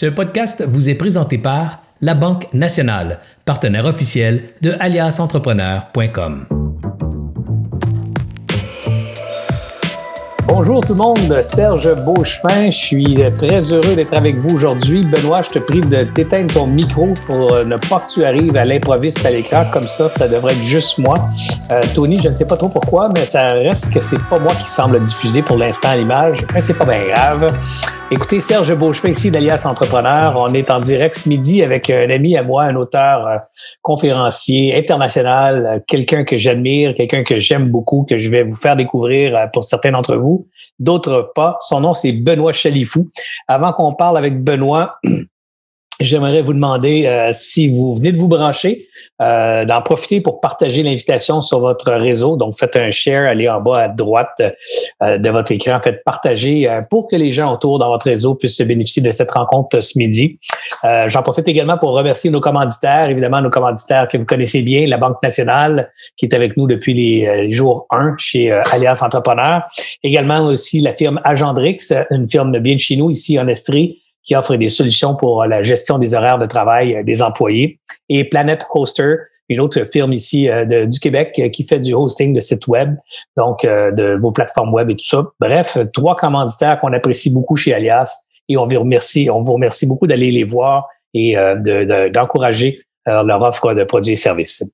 Ce podcast vous est présenté par La Banque Nationale, partenaire officiel de aliasentrepreneur.com. Bonjour tout le monde, Serge Beauchemin. Je suis très heureux d'être avec vous aujourd'hui. Benoît, je te prie de t'éteindre ton micro pour ne pas que tu arrives à l'improviste à l'écran. Comme ça, ça devrait être juste moi. Euh, Tony, je ne sais pas trop pourquoi, mais ça reste que c'est pas moi qui semble diffuser pour l'instant l'image. Mais c'est pas bien grave. Écoutez, Serge Beauchemin ici d'Alias Entrepreneur. On est en direct ce midi avec un ami à moi, un auteur euh, conférencier international, euh, quelqu'un que j'admire, quelqu'un que j'aime beaucoup, que je vais vous faire découvrir euh, pour certains d'entre vous, d'autres pas. Son nom, c'est Benoît Chalifou. Avant qu'on parle avec Benoît, J'aimerais vous demander euh, si vous venez de vous brancher, euh, d'en profiter pour partager l'invitation sur votre réseau. Donc, faites un share, allez en bas à droite euh, de votre écran, faites partager pour que les gens autour dans votre réseau puissent se bénéficier de cette rencontre ce midi. J'en profite également pour remercier nos commanditaires, évidemment nos commanditaires que vous connaissez bien, la Banque nationale qui est avec nous depuis les, jours 1 chez Alliance Entrepreneur. Également aussi la firme Agendrix, une firme bien de chez nous ici en Estrie qui offre des solutions pour la gestion des horaires de travail euh, des employés. Et Planet Hoster, une autre firme ici euh, du Québec euh, qui fait du hosting de sites web, donc de vos plateformes web et tout ça. Bref, trois commanditaires qu'on apprécie beaucoup chez Alias et on vous remercie, on vous remercie beaucoup d'aller les voir et d'encourager leur offre de produits et services.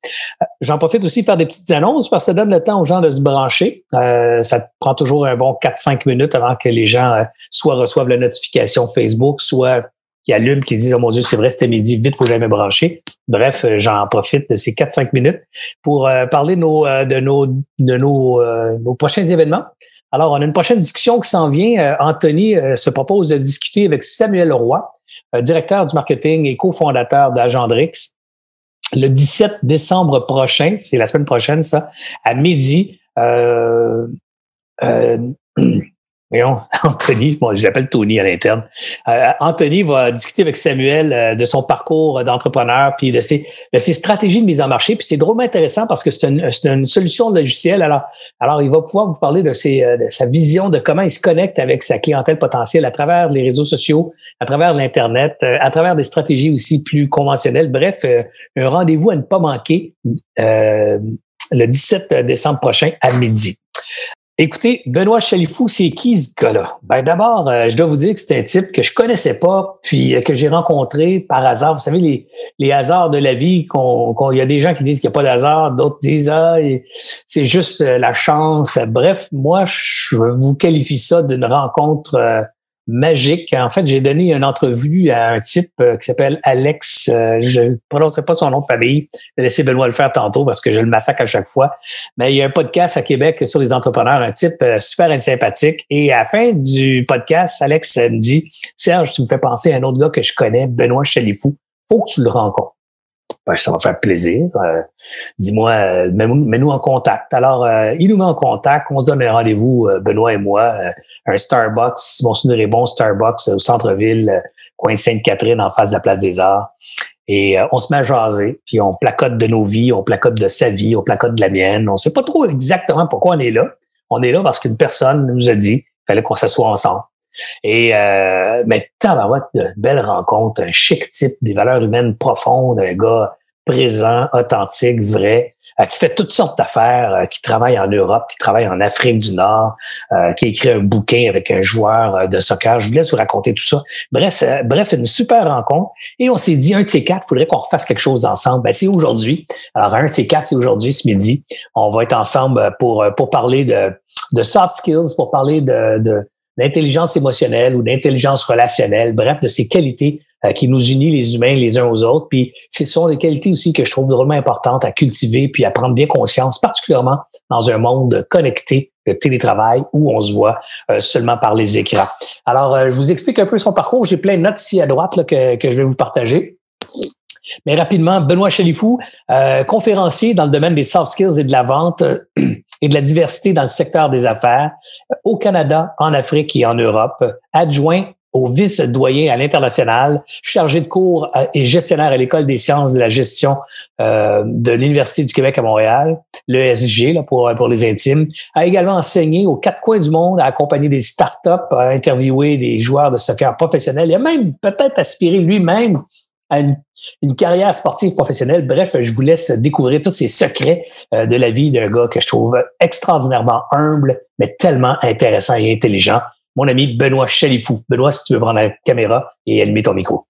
J'en profite aussi de faire des petites annonces parce que ça donne le temps aux gens de se brancher. Euh, ça prend toujours un bon 4-5 minutes avant que les gens euh, soit reçoivent la notification Facebook, soit qui allument, qui disent Oh mon Dieu, c'est vrai, c'était midi, vite, faut jamais brancher. Bref, euh, j'en profite de ces 4-5 minutes pour parler de nos, de nos, de nos, nos prochains événements. Alors, on a une prochaine discussion qui s'en vient. Anthony se propose de discuter avec Samuel Roy, directeur du marketing et cofondateur d'Agendrix le 17 décembre prochain, c'est la semaine prochaine, ça, à midi, euh, euh, voyons, Anthony, bon, je l'appelle Tony à l'interne. Euh, Anthony va discuter avec Samuel euh, de son parcours d'entrepreneur puis de ses, de ses stratégies de mise en marché. Puis c'est drôlement intéressant parce que c'est une, une, solution logicielle. Alors, alors, il va pouvoir vous parler de, ses, euh, de sa vision de comment il se connecte avec sa clientèle potentielle à travers les réseaux sociaux, à travers l'Internet, à travers des stratégies aussi plus conventionnelles. Bref, un rendez-vous à ne pas manquer euh, le 17 décembre prochain à midi. Écoutez, Benoît Chalifou, c'est qui ce gars-là? Ben, d'abord, euh, je dois vous dire que c'est un type que je connaissais pas, puis euh, que j'ai rencontré par hasard. Vous savez, les, hasards de la vie, qu'on, il y a des gens qui disent qu'il n'y a pas d'hasard, d'autres disent, ah, c'est juste euh, la chance. Bref, moi, je vous qualifie ça d'une rencontre magique. En fait, j'ai donné une entrevue à un type euh, qui s'appelle Alex. Euh, je ne prononçais pas son nom de famille. J'ai laissé Benoît le faire tantôt parce que je le massacre à chaque fois. Mais il y a un podcast à Québec sur les entrepreneurs, un type euh, super sympathique. Et à la fin du podcast, Alex me dit Serge, tu me fais penser à un autre gars que je connais, Benoît Chalifou. Faut que tu le rencontres. Ben, ça va faire plaisir. Euh, dis-moi, euh, mets-nous en contact. Alors, euh, il nous met en contact. On se donne un rendez-vous, Benoît et moi, un Starbucks, si mon souvenir est bon, Starbucks au centre-ville, coin Sainte-Catherine, en face de la Place des Arts. Et on se met à jaser, puis on placote de nos vies, on placote de sa vie, on placote de la mienne. On sait pas trop exactement pourquoi on est là. On est là parce qu'une personne nous a dit qu'il fallait qu'on s'assoie ensemble. Et euh, mais tabarouette, de belle rencontre, un chic type, des valeurs humaines profondes, un gars présent, authentique, vrai, euh, qui fait toutes sortes d'affaires, euh, qui travaille en Europe, qui travaille en Afrique du Nord, euh, qui écrit un bouquin avec un joueur de soccer. Je vous laisse vous raconter tout ça. Bref, bref, une super rencontre. Et on s'est dit, un de ces quatre, il faudrait qu'on refasse quelque chose ensemble. Ben, c'est aujourd'hui. Alors, un de ces quatre, c'est aujourd'hui, ce midi. On va être ensemble pour, pour parler de, de soft skills, pour parler de, de d'intelligence émotionnelle ou d'intelligence relationnelle, bref, de ces qualités euh, qui nous unissent les humains les uns aux autres. Puis ce sont des qualités aussi que je trouve vraiment importantes à cultiver puis à prendre bien conscience, particulièrement dans un monde connecté de télétravail où on se voit euh, seulement par les écrans. Alors, euh, je vous explique un peu son parcours. J'ai plein de notes ici à droite là, que, que je vais vous partager. Mais rapidement, Benoît Chalifou, conférencier dans le domaine des soft skills et de la vente et de la diversité dans le secteur des affaires au Canada, en Afrique et en Europe, adjoint au vice-doyen à l'international, chargé de cours et gestionnaire à l'École des sciences de la gestion euh, de l'Université du Québec à Montréal, l'ESG là, pour, pour les intimes. A également enseigné aux quatre coins du monde, a accompagné des startups, a interviewé des joueurs de soccer professionnels. Il a même peut-être aspiré lui-même à une une carrière sportive professionnelle. Bref, je vous laisse découvrir tous ces secrets euh, de la vie d'un gars que je trouve extraordinairement humble, mais tellement intéressant et intelligent. Mon ami Benoît Chalifou. Benoît, si tu veux prendre la caméra et allumer ton micro.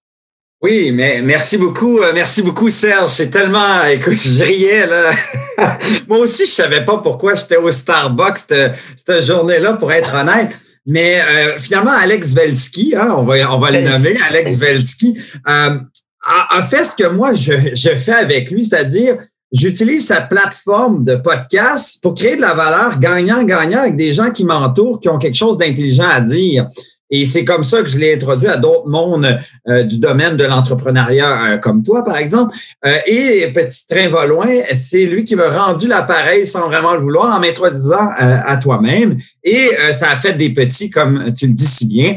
Oui, mais merci beaucoup, euh, merci beaucoup Serge. C'est tellement, écoute, je riais là. Moi aussi, je savais pas pourquoi j'étais au Starbucks cette, cette journée-là, pour être honnête. Mais euh, finalement, Alex Velsky, hein, on va, on va le nommer, Alex Velsky, euh, a, fait ce que moi je, je fais avec lui, c'est-à-dire j'utilise sa plateforme de podcast pour créer de la valeur gagnant-gagnant avec des gens qui m'entourent, qui ont quelque chose d'intelligent à dire. Et c'est comme ça que je l'ai introduit à d'autres mondes euh, du domaine de l'entrepreneuriat, euh, comme toi, par exemple. Euh, et Petit Train va loin, c'est lui qui m'a rendu l'appareil sans vraiment le vouloir en m'introduisant à toi-même. Et ça a fait des petits, comme tu le dis si bien.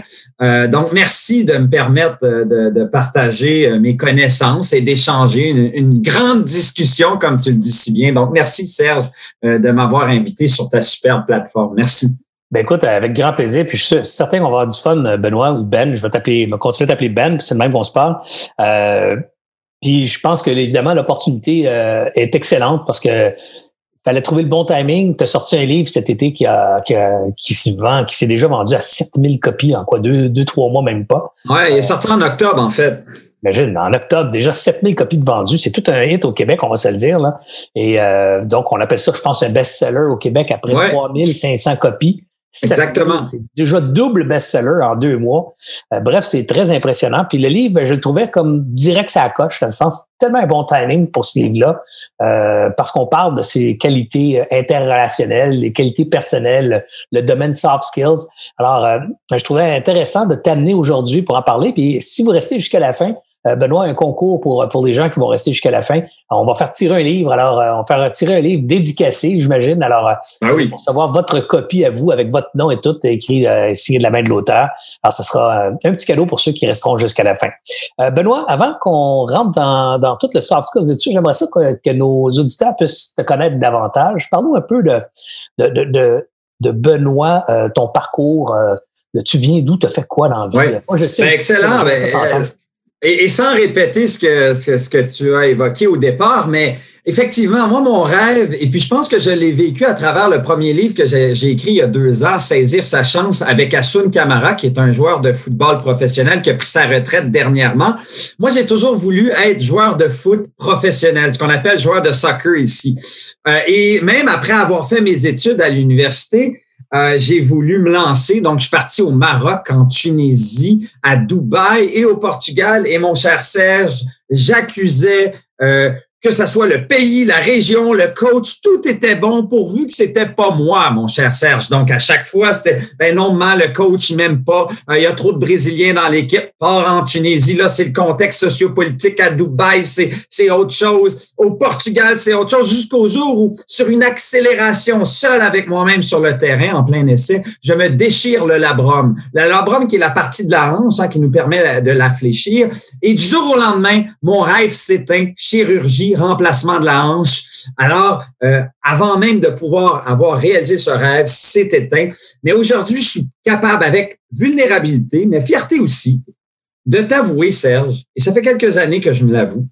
donc, merci de me permettre de, de partager mes connaissances et d'échanger une, une, grande discussion, comme tu le dis si bien. Donc, merci Serge de m'avoir invité sur ta superbe plateforme. Merci. Ben écoute, avec grand plaisir. Puis je suis certain qu'on va avoir du fun, Benoît ou Ben. Je vais t'appeler, me continuer à t'appeler Ben, puis c'est le même qu'on se parle. Euh, puis je pense que évidemment l'opportunité euh, est excellente parce que fallait trouver le bon timing. Tu as sorti un livre cet été qui a, qui, qui s'y vend, qui s'est déjà vendu à 7000 copies en quoi deux, deux, trois mois même pas. Ouais, il est sorti en octobre en fait. Imagine, en octobre, déjà 7000 copies de vendues. C'est tout un hit au Québec, on va se le dire. Là. Et euh, donc, on appelle ça, je pense, un best-seller au Québec après 3500 copies. Exactement. C'est déjà double best-seller en deux mois. Euh, bref, c'est très impressionnant. Puis le livre, je le trouvais comme direct ça coche, dans le sens tellement un bon timing pour ce livre-là, euh, parce qu'on parle de ses qualités euh, interrelationnelles, les qualités personnelles, le domaine soft skills. Alors, je trouvais intéressant de t'amener aujourd'hui pour en parler. Puis si vous restez jusqu'à la fin, euh, Benoît, un concours pour, pour les gens qui vont rester jusqu'à la fin. On va faire tirer un livre. Alors, euh, on va faire tirer un livre dédicacé, j'imagine. Alors, euh, ah oui. pour savoir votre copie à vous avec votre nom et tout écrit, signé de la main de l'auteur. Alors, ce sera un petit cadeau pour ceux qui resteront jusqu'à la fin. Benoît, avant qu'on rentre dans, dans tout le soft skills, j'aimerais ça que, nos auditeurs puissent te connaître davantage. Parle-nous un peu de, de, de, de, Benoît, ton parcours. de tu viens d'où, tu fais quoi dans la vie? Moi, je sais ben, excellent. Ben, et, sans répéter ce que, ce, que tu as évoqué au départ, mais effectivement, moi, mon rêve, et puis je pense que je l'ai vécu à travers le premier livre que j'ai écrit il y a deux ans, Saisir sa chance, avec Asun Kamara, qui est un joueur de football professionnel qui a pris sa retraite dernièrement. Moi, j'ai toujours voulu être joueur de foot professionnel, ce qu'on appelle joueur de soccer ici. Euh, et même après avoir fait mes études à l'université, euh, j'ai voulu me lancer. Donc, je suis parti au Maroc, en Tunisie, à Dubaï et au Portugal. Et mon cher Serge, j'accusais euh, que ce soit le pays, la région, le coach, tout était bon pourvu que c'était pas moi, mon cher Serge. Donc, à chaque fois, c'était, ben non, le coach, il m'aime pas. Euh, il y a trop de Brésiliens dans l'équipe. Part en Tunisie, là, c'est le contexte sociopolitique. À Dubaï, c'est, c'est autre chose. Au Portugal, c'est autre chose. Jusqu'au jour où, sur une accélération seule avec moi-même sur le terrain, en plein essai, je me déchire le labrum. Le labrum qui est la partie de la hanche, hein, qui nous permet de la fléchir. Et du jour au lendemain, mon rêve s'éteint. Chirurgie remplacement de la hanche. Alors, euh, avant même de pouvoir avoir réalisé ce rêve, c'est éteint. Mais aujourd'hui, je suis capable, avec vulnérabilité, mais fierté aussi, de t'avouer, Serge, et ça fait quelques années que je me l'avoue,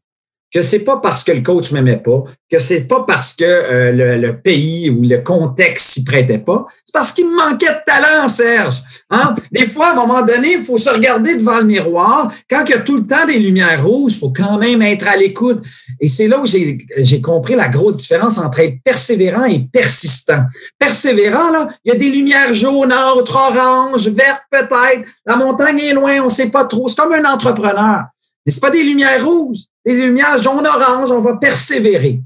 que c'est pas parce que le coach m'aimait pas, que c'est pas parce que euh, le, pays ou le contexte s'y prêtait pas, c'est parce qu'il me manquait de talent, Serge. Hein? Des fois, à un moment donné, il faut se regarder devant le miroir. Quand il y a tout le temps des lumières rouges, il faut quand même être à l'écoute. Et c'est là où j'ai compris la grosse différence entre être persévérant et persistant. Persévérant, là, il y a des lumières jaunes, autres, oranges, vertes peut-être. La montagne est loin, on sait pas trop. C'est comme un entrepreneur. Mais c'est pas des lumières rouges, des lumières jaune-orange, on va persévérer.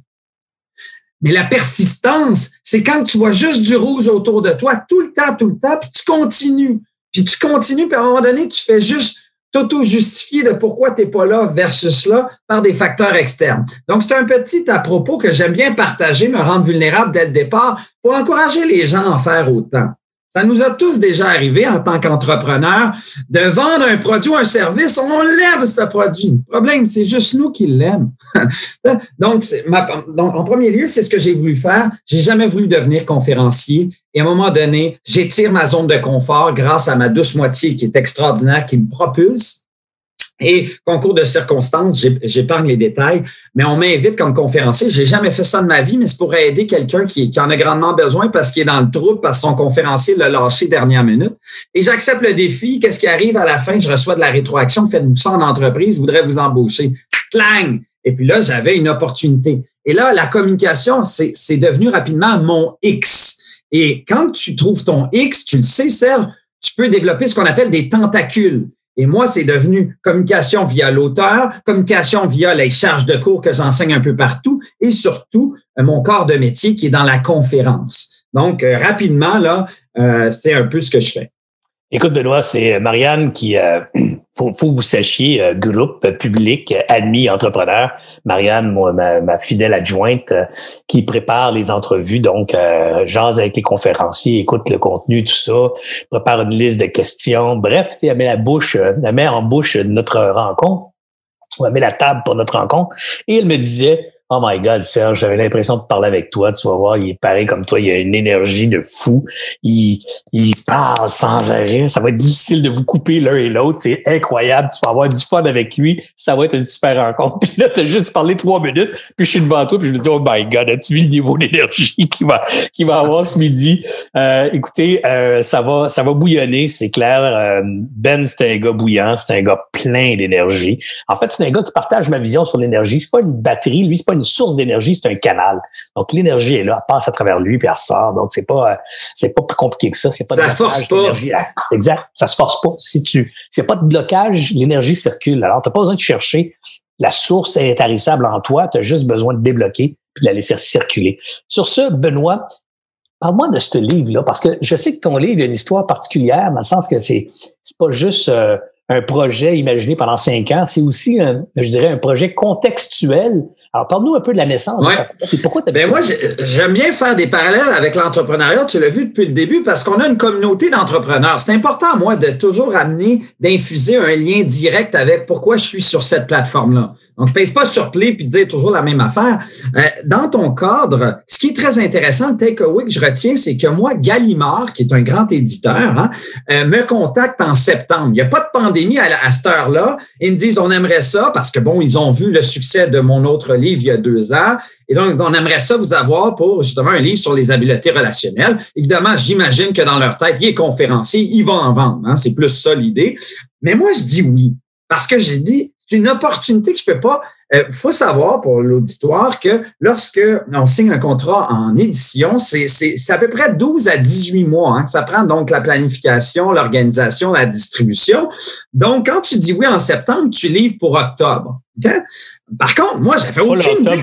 Mais la persistance, c'est quand tu vois juste du rouge autour de toi tout le temps, tout le temps, puis tu continues. Puis tu continues, puis à un moment donné, tu fais juste t'auto-justifier de pourquoi tu n'es pas là versus là par des facteurs externes. Donc, c'est un petit à propos que j'aime bien partager, me rendre vulnérable dès le départ pour encourager les gens à en faire autant. Ça nous a tous déjà arrivé en tant qu'entrepreneurs de vendre un produit ou un service. On l'aime, ce produit. Le problème, c'est juste nous qui l'aiment. donc, donc, en premier lieu, c'est ce que j'ai voulu faire. J'ai jamais voulu devenir conférencier. Et à un moment donné, j'étire ma zone de confort grâce à ma douce moitié qui est extraordinaire, qui me propulse. Et concours de circonstances, j'épargne les détails, mais on m'invite comme conférencier. J'ai jamais fait ça de ma vie, mais c'est pour aider quelqu'un qui, en a grandement besoin parce qu'il est dans le trou, parce que son conférencier l'a lâché dernière minute. Et j'accepte le défi. Qu'est-ce qui arrive à la fin? Je reçois de la rétroaction. Faites-vous ça en entreprise. Je voudrais vous embaucher. Clang! Et puis là, j'avais une opportunité. Et là, la communication, c'est devenu rapidement mon X. Et quand tu trouves ton X, tu le sais, Serge, tu peux développer ce qu'on appelle des tentacules. Et moi, c'est devenu communication via l'auteur, communication via les charges de cours que j'enseigne un peu partout et surtout euh, mon corps de métier qui est dans la conférence. Donc, euh, rapidement, là, euh, c'est un peu ce que je fais. Écoute, Benoît, c'est Marianne qui, euh, faut, faut vous sachiez, euh, groupe public, admis, entrepreneur. Marianne, moi, ma, fidèle adjointe, euh, qui prépare les entrevues, donc euh, jase avec les conférenciers, écoute le contenu, tout ça, prépare une liste de questions. Bref, elle met la bouche, elle met en bouche notre rencontre, elle met la table pour notre rencontre. Et elle me disait, Oh my God, Serge, j'avais l'impression de parler avec toi. Tu vas voir, il est pareil comme toi. Il a une énergie de fou. Il, il parle sans arrêt. Ça va être difficile de vous couper l'un et l'autre. C'est incroyable. Tu vas avoir du fun avec lui. Ça va être une super rencontre. Puis là, tu as juste parlé trois minutes. Puis je suis devant toi. Puis je me dis, oh my God, as-tu vu le niveau d'énergie qu'il va, qu'il va avoir ce midi? Euh, écoutez, euh, ça va, ça va bouillonner, c'est clair. Euh, ben, c'est un gars bouillant. C'est un gars plein d'énergie. En fait, c'est un gars qui partage ma vision sur l'énergie. C'est pas une batterie. Lui, c'est pas une source d'énergie, c'est un canal. Donc l'énergie est là, elle passe à travers lui puis elle ressort. Donc c'est pas euh, c'est pas plus compliqué que ça, c'est pas de force pas. Exact, ça se force pas. Si tu s'il n'y a pas de blocage, l'énergie circule. Alors tu n'as pas besoin de chercher la source est intarissable en toi, tu as juste besoin de débloquer puis de la laisser circuler. Sur ce, Benoît, Parle-moi de ce livre-là, parce que je sais que ton livre a une histoire particulière, dans le sens que c'est c'est pas juste euh, un projet imaginé pendant cinq ans, c'est aussi, un, je dirais, un projet contextuel alors, parle-nous un peu de la naissance. Ouais. Pourquoi ben moi, j'aime bien faire des parallèles avec l'entrepreneuriat. Tu l'as vu depuis le début parce qu'on a une communauté d'entrepreneurs. C'est important, moi, de toujours amener, d'infuser un lien direct avec pourquoi je suis sur cette plateforme-là. Donc, je pèse pas sur play puis dire toujours la même affaire. Euh, dans ton cadre, ce qui est très intéressant, le takeaway que je retiens, c'est que moi, Gallimard, qui est un grand éditeur, hein, euh, me contacte en septembre. Il n'y a pas de pandémie à, à cette heure-là. Ils me disent, on aimerait ça parce que, bon, ils ont vu le succès de mon autre livre il y a deux ans. Et donc, on aimerait ça vous avoir pour justement un livre sur les habiletés relationnelles. Évidemment, j'imagine que dans leur tête, il est conférencier, il va en vendre. Hein, c'est plus ça l'idée. Mais moi, je dis oui. Parce que j'ai dit, c'est une opportunité que je peux pas. Il euh, faut savoir pour l'auditoire que lorsque on signe un contrat en édition, c'est à peu près 12 à 18 mois hein, ça prend donc la planification, l'organisation, la distribution. Donc, quand tu dis oui en septembre, tu livres pour octobre. Par contre, moi, j'avais aucune idée.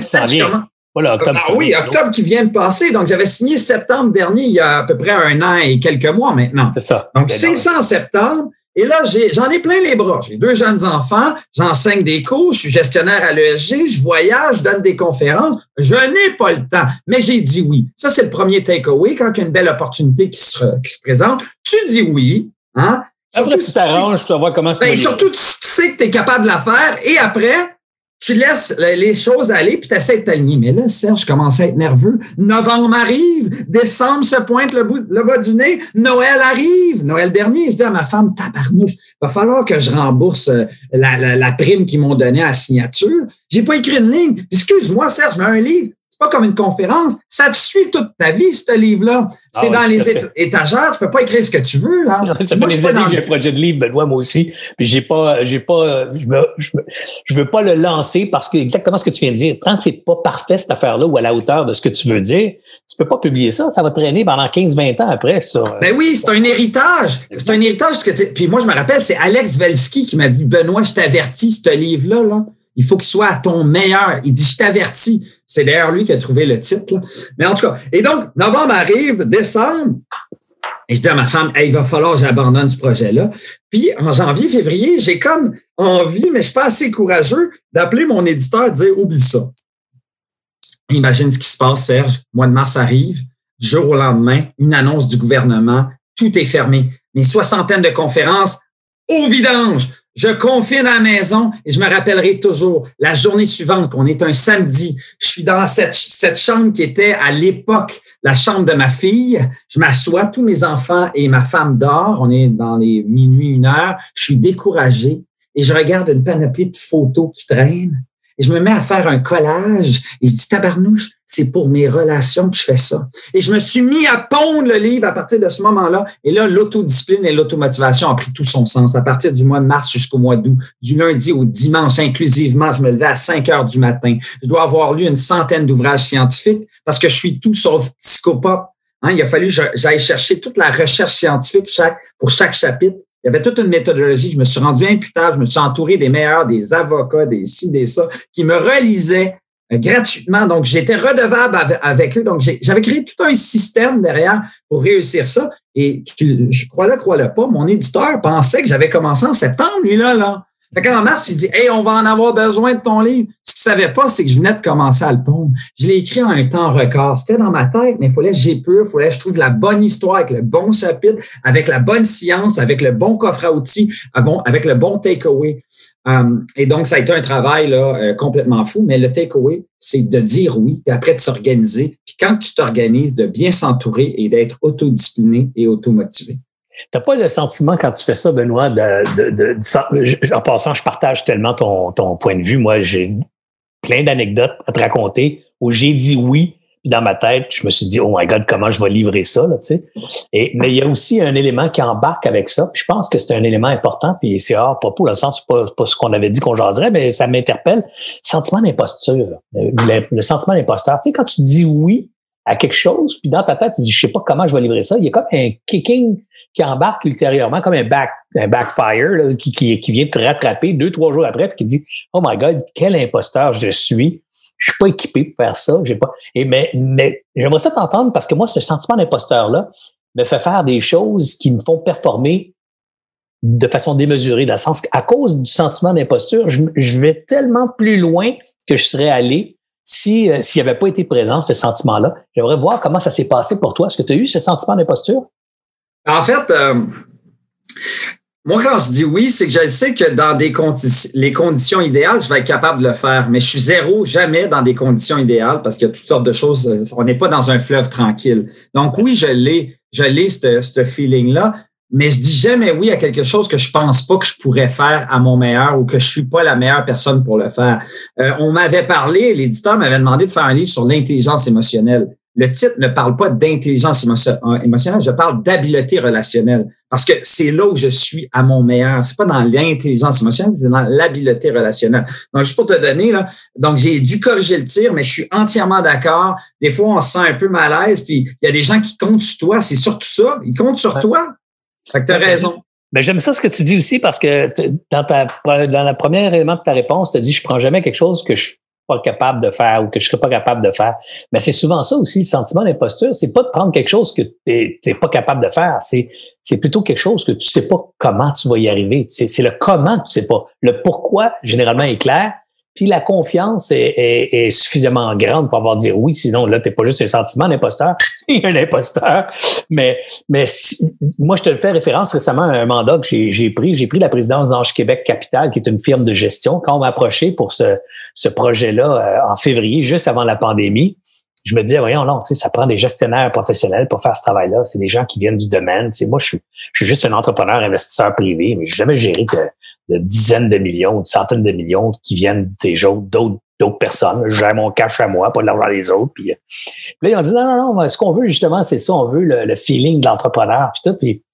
Voilà, octobre, ah, oui, octobre qui vient de passer. Donc, j'avais signé septembre dernier, il y a à peu près un an et quelques mois maintenant. C'est ça. Donc, 500 en septembre. Et là, j'en ai, plein les bras. J'ai deux jeunes enfants, j'enseigne des cours, je suis gestionnaire à l'ESG, je voyage, je donne des conférences. Je n'ai pas le temps, mais j'ai dit oui. Ça, c'est le premier takeaway. Quand il y a une belle opportunité qui se, qui se présente, tu dis oui. Hein? Après, tu t'arranges, tu vas voir comment ça ben, Surtout, tu sais que tu es capable de la faire. Et après, tu laisses les choses aller puis tu essaies de t'aligner. Mais là, Serge commence à être nerveux. Novembre arrive, décembre se pointe le, bout, le bas du nez, Noël arrive, Noël dernier. Je dis à ma femme, tabarnouche, va falloir que je rembourse euh, la, la, prime qu'ils m'ont donnée à la signature. J'ai pas écrit une ligne. Excuse-moi, Serge, mais un livre, pas comme une conférence. Ça te suit toute ta vie, ce livre-là. Ah c'est dans les étagères. Tu peux pas écrire ce que tu veux, là. ça fait des années que j'ai un projet de livre, Benoît, moi aussi. Puis j'ai pas, j'ai pas, je, me, je, veux pas le lancer parce que exactement ce que tu viens de dire. Tant que c'est pas parfait, cette affaire-là, ou à la hauteur de ce que tu veux dire, tu peux pas publier ça. Ça va traîner pendant 15-20 ans après, ça. Ben oui, c'est un héritage. C'est un héritage que Puis moi, je me rappelle, c'est Alex Velsky qui m'a dit, Benoît, je t'avertis, ce livre-là, là, il faut qu'il soit à ton meilleur. Il dit, je t'avertis. C'est d'ailleurs lui qui a trouvé le titre. Mais en tout cas, et donc, novembre arrive, décembre, et je dis à ma femme, il va falloir que j'abandonne ce projet-là. Puis en janvier, février, j'ai comme envie, mais je suis pas assez courageux d'appeler mon éditeur et de dire, oublie ça. Imagine ce qui se passe, Serge. mois de mars arrive. Du jour au lendemain, une annonce du gouvernement. tout est fermé. Mes soixantaines de conférences au vidange. Je confine à la maison et je me rappellerai toujours la journée suivante, qu'on est un samedi. Je suis dans cette, chambre qui était à l'époque la chambre de ma fille. Je m'assois, tous mes enfants et ma femme dorment. On est dans les minuit, une heure. Je suis découragé et je regarde une panoplie de photos qui traînent et je me mets à faire un collage. Et je dis, tabarnouche, c'est pour mes relations que je fais ça. Et je me suis mis à pondre le livre à partir de ce moment-là. Et là, l'autodiscipline et l'automotivation ont pris tout son sens. À partir du mois de mars jusqu'au mois d'août, du lundi au dimanche inclusivement, je me levais à 5 heures du matin. Je dois avoir lu une centaine d'ouvrages scientifiques parce que je suis tout sauf psychopathe. Hein, il a fallu que j'aille chercher toute la recherche scientifique pour chaque chapitre il y avait toute une méthodologie. Je me suis rendu imputable. Je me suis entouré des meilleurs, des avocats, des ci, des ça, qui me relisaient euh, gratuitement. Donc, j'étais redevable avec eux. Donc, j'avais créé tout un système derrière pour réussir ça. Et je crois-le, crois-le pas, mon éditeur pensait que j'avais commencé en septembre, lui, là, là. Fait qu'en mars, il dit Hey, on va en avoir besoin de ton livre. Ce qu'il savait pas, c'est que je venais de commencer à le pondre. Je l'ai écrit en un temps record. C'était dans ma tête, mais il fallait que j'épure, il fallait que je trouve la bonne histoire avec le bon chapitre, avec la bonne science, avec le bon coffre à outils, avec le bon takeaway. Um, et donc, ça a été un travail là, euh, complètement fou, mais le takeaway, c'est de dire oui, puis après de s'organiser. Puis quand tu t'organises, de bien s'entourer et d'être autodiscipliné et automotivé. T'as pas le sentiment quand tu fais ça, Benoît, de, de, en passant, je partage tellement ton, ton point de vue. Moi, j'ai plein d'anecdotes à te raconter où j'ai dit oui, puis dans ma tête, je me suis dit, oh my God, comment je vais livrer ça, là, tu sais. Et, mais il y a aussi un élément qui embarque avec ça. Puis je pense que c'est un élément important, puis c'est hors propos, dans le sens, pas, pas ce qu'on avait dit qu'on jaserait, mais ça m'interpelle. Sentiment d'imposture. Le, le, sentiment d'imposteur. Tu sais, quand tu dis oui à quelque chose, puis dans ta tête, tu dis, je sais pas comment je vais livrer ça, il y a comme un kicking qui embarque ultérieurement comme un, back, un backfire qui, qui, qui, vient te rattraper deux, trois jours après, puis qui dit Oh my God, quel imposteur je suis. Je suis pas équipé pour faire ça. J'ai pas. Et mais, mais j'aimerais ça t'entendre parce que moi, ce sentiment d'imposteur-là me fait faire des choses qui me font performer de façon démesurée, dans le sens qu'à cause du sentiment d'imposture, je, je, vais tellement plus loin que je serais allé si euh, s'il n'y avait pas été présent ce sentiment-là. J'aimerais voir comment ça s'est passé pour toi. Est-ce que tu as eu ce sentiment d'imposture? En fait, euh, moi, quand je dis oui, c'est que je sais que dans des les conditions idéales, je vais être capable de le faire. Mais je suis zéro, jamais dans des conditions idéales parce qu'il y a toutes sortes de choses. Euh, on n'est pas dans un fleuve tranquille. Donc oui, je l'ai, je l'ai, ce feeling-là. Mais je dis jamais oui à quelque chose que je pense pas que je pourrais faire à mon meilleur ou que je suis pas la meilleure personne pour le faire. Euh, on m'avait parlé, l'éditeur m'avait demandé de faire un livre sur l'intelligence émotionnelle le titre ne parle pas d'intelligence euh, émotionnelle, je parle d'habileté relationnelle. Parce que c'est là où je suis à mon meilleur. C'est pas dans l'intelligence émotionnelle, c'est dans l'habileté relationnelle. Donc, juste pour te donner, là, donc j'ai dû corriger le tir, mais je suis entièrement d'accord. Des fois, on se sent un peu mal à l'aise, puis il y a des gens qui comptent sur toi. C'est surtout ça. Ils comptent sur toi. Fait que tu as raison. Ben, j'aime ça ce que tu dis aussi parce que dans ta dans la première élément de ta réponse, tu as dit je prends jamais quelque chose que je pas capable de faire ou que je serais pas capable de faire. Mais c'est souvent ça aussi, le sentiment d'imposture, c'est pas de prendre quelque chose que tu n'es pas capable de faire, c'est c'est plutôt quelque chose que tu sais pas comment tu vas y arriver. C'est le comment tu sais pas. Le pourquoi, généralement, est clair. Puis la confiance est, est, suffisamment grande pour avoir dire oui, sinon là, t'es pas juste un sentiment d'imposteur, un imposteur. Mais, mais moi, je te fais référence récemment à un mandat que j'ai pris. J'ai pris la présidence d'Ange Québec Capital, qui est une firme de gestion. Quand on m'a approché pour ce, ce projet-là euh, en février, juste avant la pandémie, je me disais, voyons, non, tu sais, ça prend des gestionnaires professionnels pour faire ce travail-là. C'est des gens qui viennent du domaine. Tu sais, moi, je suis, je suis juste un entrepreneur investisseur privé, mais j'ai jamais géré que de dizaines de millions, de centaines de millions qui viennent déjà d'autres d'autres personnes. Je gère mon cash à moi, pas de l'argent des autres. Puis, euh, là, ils ont dit non, non, non, ce qu'on veut justement, c'est ça, on veut le, feeling de l'entrepreneur. Puis tout. Puis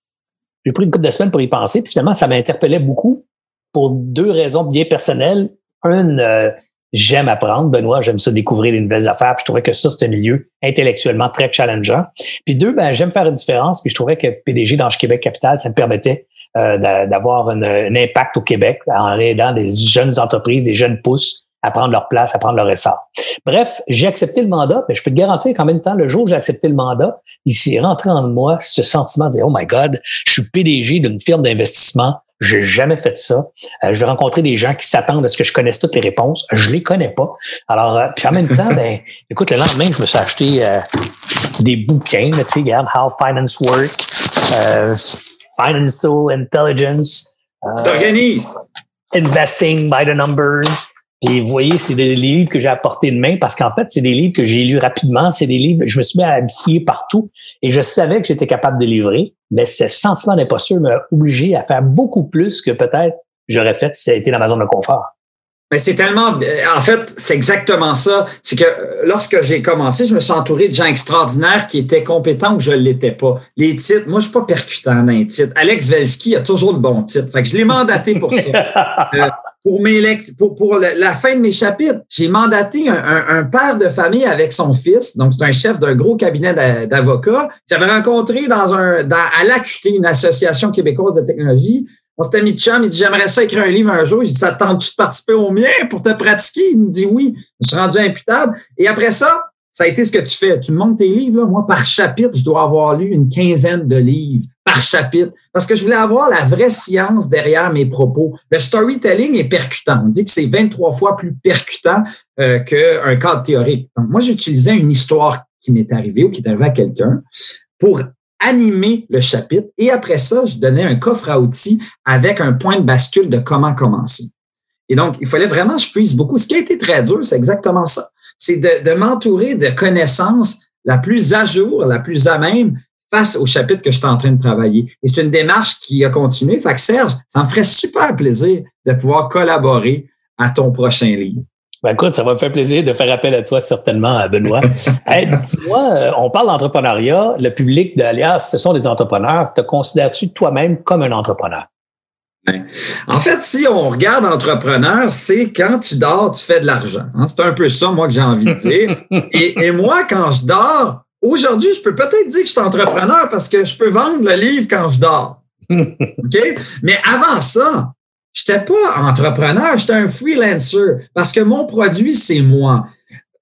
j'ai pris une couple de semaines pour y penser. Puis finalement, ça m'interpellait beaucoup pour deux raisons bien personnelles. Une, euh, j'aime apprendre, Benoît, j'aime ça découvrir des nouvelles affaires. Puis je trouvais que ça, c'est un milieu intellectuellement très challengeant. Puis deux, ben, j'aime faire une différence. Puis je trouvais que PDG dans Québec Capital, ça me permettait euh, d'avoir un, impact au Québec en aidant des jeunes entreprises, des jeunes pousses à prendre leur place, à prendre leur essor. Bref, j'ai accepté le mandat, mais je peux te garantir qu'en même temps, le jour où j'ai accepté le mandat, il s'est rentré en moi ce sentiment de dire, oh my God, je suis PDG d'une firme d'investissement J'ai jamais fait ça. Euh, j'ai rencontré des gens qui s'attendent à ce que je connaisse toutes les réponses. Je les connais pas. Alors, euh, puis en même temps, ben, écoute, le lendemain, je me suis acheté euh, des bouquins, tu sais, regarde, How Finance Work, euh, Financial Intelligence. T'organises. Investing by the Numbers. Et vous voyez, c'est des livres que j'ai apportés de main parce qu'en fait, c'est des livres que j'ai lus rapidement. C'est des livres, je me suis mis à habiller partout et je savais que j'étais capable de livrer, mais ce sentiment d'imposture m'a obligé à faire beaucoup plus que peut-être j'aurais fait si ça a été dans ma zone de confort. Mais c'est tellement, en fait, c'est exactement ça. C'est que lorsque j'ai commencé, je me suis entouré de gens extraordinaires qui étaient compétents ou je ne l'étais pas. Les titres, moi, je suis pas percutant dans les titres. Alex Velsky a toujours le bon titre. Fait que je l'ai mandaté pour ça. Euh, pour, mes pour, pour la fin de mes chapitres, j'ai mandaté un, un, père de famille avec son fils. Donc, c'est un chef d'un gros cabinet d'avocats. J'avais rencontré dans un, dans, à l'AQT, une association québécoise de technologie. On s'était mis de chum, il dit J'aimerais ça écrire un livre un jour. J'ai dit Ça tente-tu de participer au mien pour te pratiquer? Il me dit oui. Je suis rendu imputable. Et après ça, ça a été ce que tu fais. Tu me montes tes livres. Là. Moi, par chapitre, je dois avoir lu une quinzaine de livres par chapitre parce que je voulais avoir la vraie science derrière mes propos. Le storytelling est percutant. On dit que c'est 23 fois plus percutant euh, qu'un cadre théorique. Donc, moi, j'utilisais une histoire qui m'est arrivée ou qui est arrivée à quelqu'un pour animer le chapitre et après ça, je donnais un coffre à outils avec un point de bascule de comment commencer. Et donc, il fallait vraiment que je puisse beaucoup. Ce qui a été très dur, c'est exactement ça. C'est de, m'entourer de connaissances la plus à jour, la plus à même face au chapitre que je suis en train de travailler. Et c'est une démarche qui a continué. Fait que Serge, ça me ferait super plaisir de pouvoir collaborer à ton prochain livre. Ben écoute, ça va me faire plaisir de faire appel à toi certainement, Benoît. Dis-moi, euh, on parle d'entrepreneuriat, le public d'Alias, ce sont des entrepreneurs. Te considères-tu toi-même comme un entrepreneur? Ben, en fait, si on regarde entrepreneur, c'est quand tu dors, tu fais de l'argent. Hein. C'est un peu ça, moi, que j'ai envie de dire. et, et moi, quand je dors, aujourd'hui, je peux peut-être dire que je suis entrepreneur parce que je peux vendre le livre quand je dors. OK? Mais avant ça, j'étais pas entrepreneur, j'étais un freelancer parce que mon produit, c'est moi.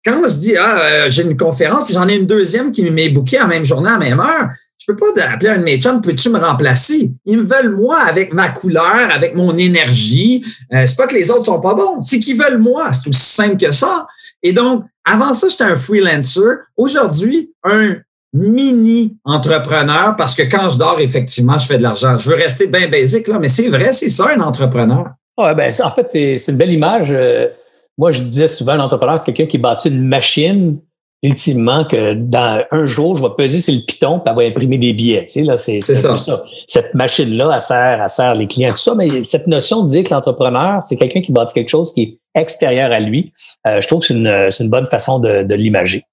Quand je dis, ah, euh, j'ai une conférence, puis j'en ai une deuxième qui m'est bookée en même journée, à même heure, je peux pas appeler un de peux-tu me remplacer? Ils me veulent moi avec ma couleur, avec mon énergie. Euh, c'est pas que les autres sont pas bons, c'est qu'ils veulent moi. C'est aussi simple que ça. Et donc, avant ça, j'étais un freelancer. Aujourd'hui, un mini entrepreneur parce que quand je dors, effectivement, je fais de l'argent. Je veux rester bien basique, là, mais c'est vrai, c'est ça, un entrepreneur. Ouais, ben, en fait, c'est une belle image. Euh, moi, je disais souvent, l'entrepreneur, c'est quelqu'un qui bâtit une machine, ultimement, que dans un jour, je vais peser sur le piton et elle va imprimer des billets. Tu sais, là, c'est ça. ça. Cette machine-là, elle sert, elle sert les clients, tout ça. Mais cette notion de dire que l'entrepreneur, c'est quelqu'un qui bâtit quelque chose qui est extérieur à lui, euh, je trouve que c'est une, une, bonne façon de, de l'imager.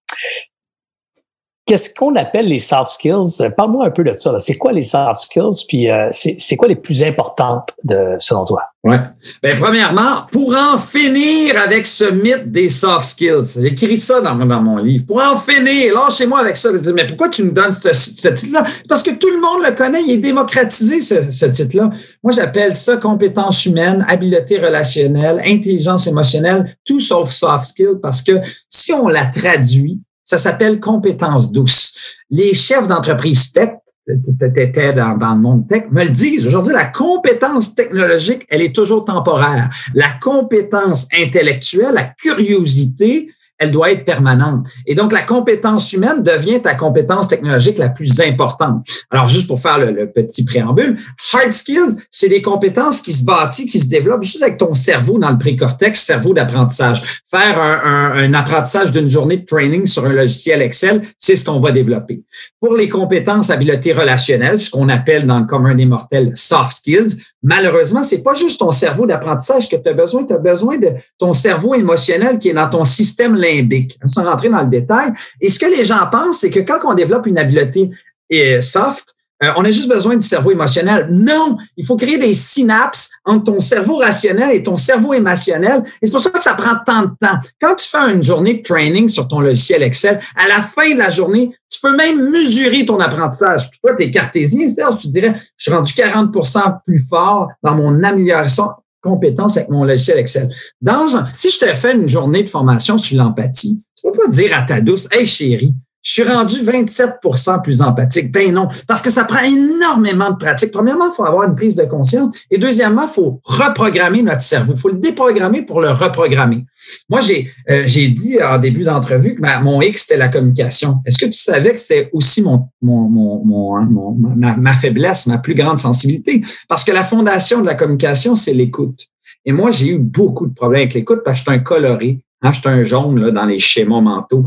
Qu'est-ce qu'on appelle les soft skills? Parle-moi un peu de ça. C'est quoi les soft skills? Puis euh, c'est quoi les plus importantes de, selon toi? Ouais. Ben, premièrement, pour en finir avec ce mythe des soft skills, j'ai écrit ça dans, mon livre. Pour en finir, lâchez-moi avec ça. Mais pourquoi tu nous donnes ce, titre-là? Parce que tout le monde le connaît, il est démocratisé, ce, titre-là. Moi, j'appelle ça compétences humaines, habileté relationnelle, intelligence émotionnelle, tout sauf soft skills, parce que si on la traduit, ça s'appelle compétence douce. Les chefs d'entreprise tech, dans, dans le monde tech, me le disent. Aujourd'hui, la compétence technologique, elle est toujours temporaire. La compétence intellectuelle, la curiosité, elle doit être permanente. Et donc, la compétence humaine devient ta compétence technologique la plus importante. Alors, juste pour faire le, petit préambule, hard skills, c'est des compétences qui se bâtissent, qui se développent juste avec ton cerveau dans le précortex, cerveau d'apprentissage. Faire un, apprentissage d'une journée de training sur un logiciel Excel, c'est ce qu'on va développer. Pour les compétences habiletés relationnelles, ce qu'on appelle dans le commun des mortels soft skills, malheureusement, c'est pas juste ton cerveau d'apprentissage que tu as besoin, tu as besoin de ton cerveau émotionnel qui est dans ton système limbique, sans rentrer dans le détail. Et ce que les gens pensent, c'est que quand on développe une habileté euh, soft, euh, on a juste besoin du cerveau émotionnel. Non, il faut créer des synapses entre ton cerveau rationnel et ton cerveau émotionnel. Et c'est pour ça que ça prend tant de temps. Quand tu fais une journée de training sur ton logiciel Excel, à la fin de la journée, tu peux même mesurer ton apprentissage. Puis toi, tu es cartésien, Serge, tu dirais, je suis rendu 40% plus fort dans mon amélioration compétence avec mon logiciel Excel. Dans si je te fais une journée de formation sur l'empathie, tu peux pas dire à ta douce, hey chérie, je suis rendu 27% plus empathique. Ben non, parce que ça prend énormément de pratique. Premièrement, il faut avoir une prise de conscience. Et deuxièmement, il faut reprogrammer notre cerveau. Il faut le déprogrammer pour le reprogrammer. Moi, j'ai euh, dit en début d'entrevue que mon X, c'était la communication. Est-ce que tu savais que c'est aussi mon, mon, mon, hein, mon ma, ma faiblesse, ma plus grande sensibilité? Parce que la fondation de la communication, c'est l'écoute. Et moi, j'ai eu beaucoup de problèmes avec l'écoute parce que je suis un coloré. Hein, je suis un jaune là, dans les schémas mentaux.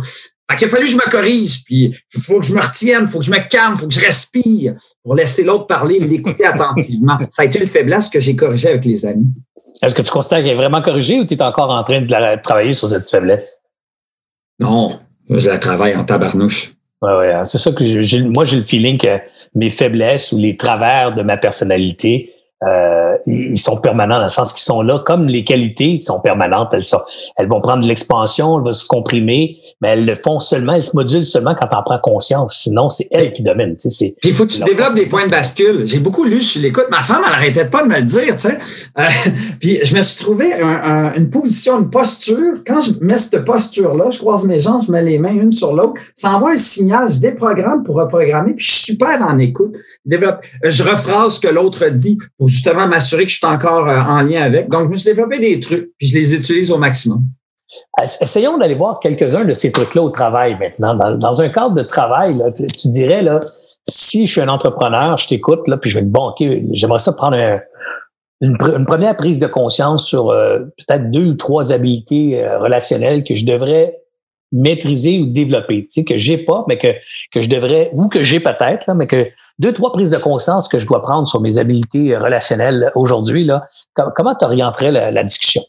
Fait qu'il a fallu que je me corrige, puis il faut que je me retienne, il faut que je me calme, il faut que je respire pour laisser l'autre parler, l'écouter attentivement. Ça a été une faiblesse que j'ai corrigée avec les amis. Est-ce que tu considères qu'elle est vraiment corrigée ou tu es encore en train de travailler sur cette faiblesse? Non, je la travaille en tabarnouche. Ouais, ouais, hein. c'est ça que j'ai, moi j'ai le feeling que mes faiblesses ou les travers de ma personnalité euh, ils sont permanents dans le sens qu'ils sont là, comme les qualités sont permanentes. Elles sont, elles vont prendre de l'expansion, elles vont se comprimer, mais elles le font seulement, elles se modulent seulement quand on prend conscience. Sinon, c'est elles qui dominent. Tu sais, Puis il faut que tu développes des points de bascule. J'ai beaucoup lu sur l'écoute. Ma femme, elle arrêtait pas de me le dire. Tu sais. Euh, puis je me suis trouvé une position, une posture. Quand je mets cette posture-là, je croise mes jambes, je mets les mains une sur l'autre. Ça envoie un signal. Je déprogramme pour reprogrammer. Puis je suis super en écoute. Développe, je rephrase ce que l'autre dit pour justement m'assurer que je suis encore euh, en lien avec. Donc, je me suis développé des trucs, puis je les utilise au maximum. Essayons d'aller voir quelques-uns de ces trucs-là au travail maintenant. Dans, un cadre de travail, tu, dirais, là, si je suis un entrepreneur, je t'écoute, là, puis je me dis, bon, OK, j'aimerais ça prendre une, première prise de conscience sur euh, peut-être deux ou trois habiletés euh, relationnelles que je devrais maîtriser ou développer, tu sais, que j'ai pas, mais que, que je devrais, ou que j'ai peut-être, mais que deux, trois prises de conscience que je dois prendre sur mes habiletés relationnelles aujourd'hui. Là. Comment tu orienterais la, discussion?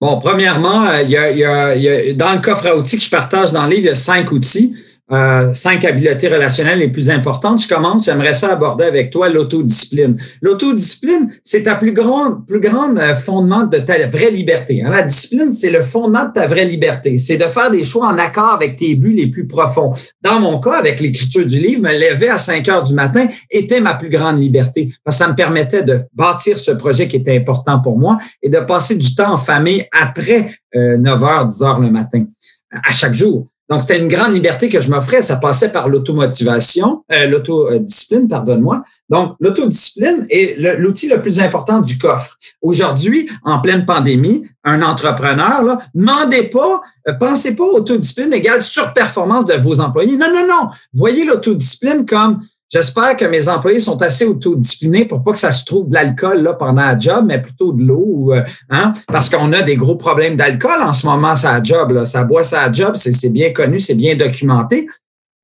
Bon, premièrement, il y, a, dans le coffre à outils que je partage dans le livre, il y a cinq outils. Euh, cinq habiletés relationnelles les plus importantes. Je commence, j'aimerais ça aborder avec toi l'autodiscipline. L'autodiscipline, c'est ta plus grande, plus grande euh, fondement de ta vraie liberté. Hein. La discipline, c'est le fondement de ta vraie liberté. C'est de faire des choix en accord avec tes buts les plus profonds. Dans mon cas, avec l'écriture du livre, me lever à 5 heures du matin était ma plus grande liberté. Parce que ça me permettait de bâtir ce projet qui était important pour moi et de passer du temps en famille après 9 euh, heures, 10 heures le matin à chaque jour. Donc, c'était une grande liberté que je m'offrais. Ça passait par l'automotivation, euh, l'autodiscipline, pardonne-moi. Donc, l'autodiscipline est l'outil le, plus important du coffre. Aujourd'hui, en pleine pandémie, un entrepreneur, là, demandez pas, euh, pensez pas autodiscipline égale surperformance de vos employés. Non, non, non. Voyez l'autodiscipline comme J'espère que mes employés sont assez autodisciplinés pour pas que ça se trouve de l'alcool là pendant la job, mais plutôt de l'eau, euh, hein, parce qu'on a des gros problèmes d'alcool en ce moment, ça job, là, ça boit sa job, c'est bien connu, c'est bien documenté.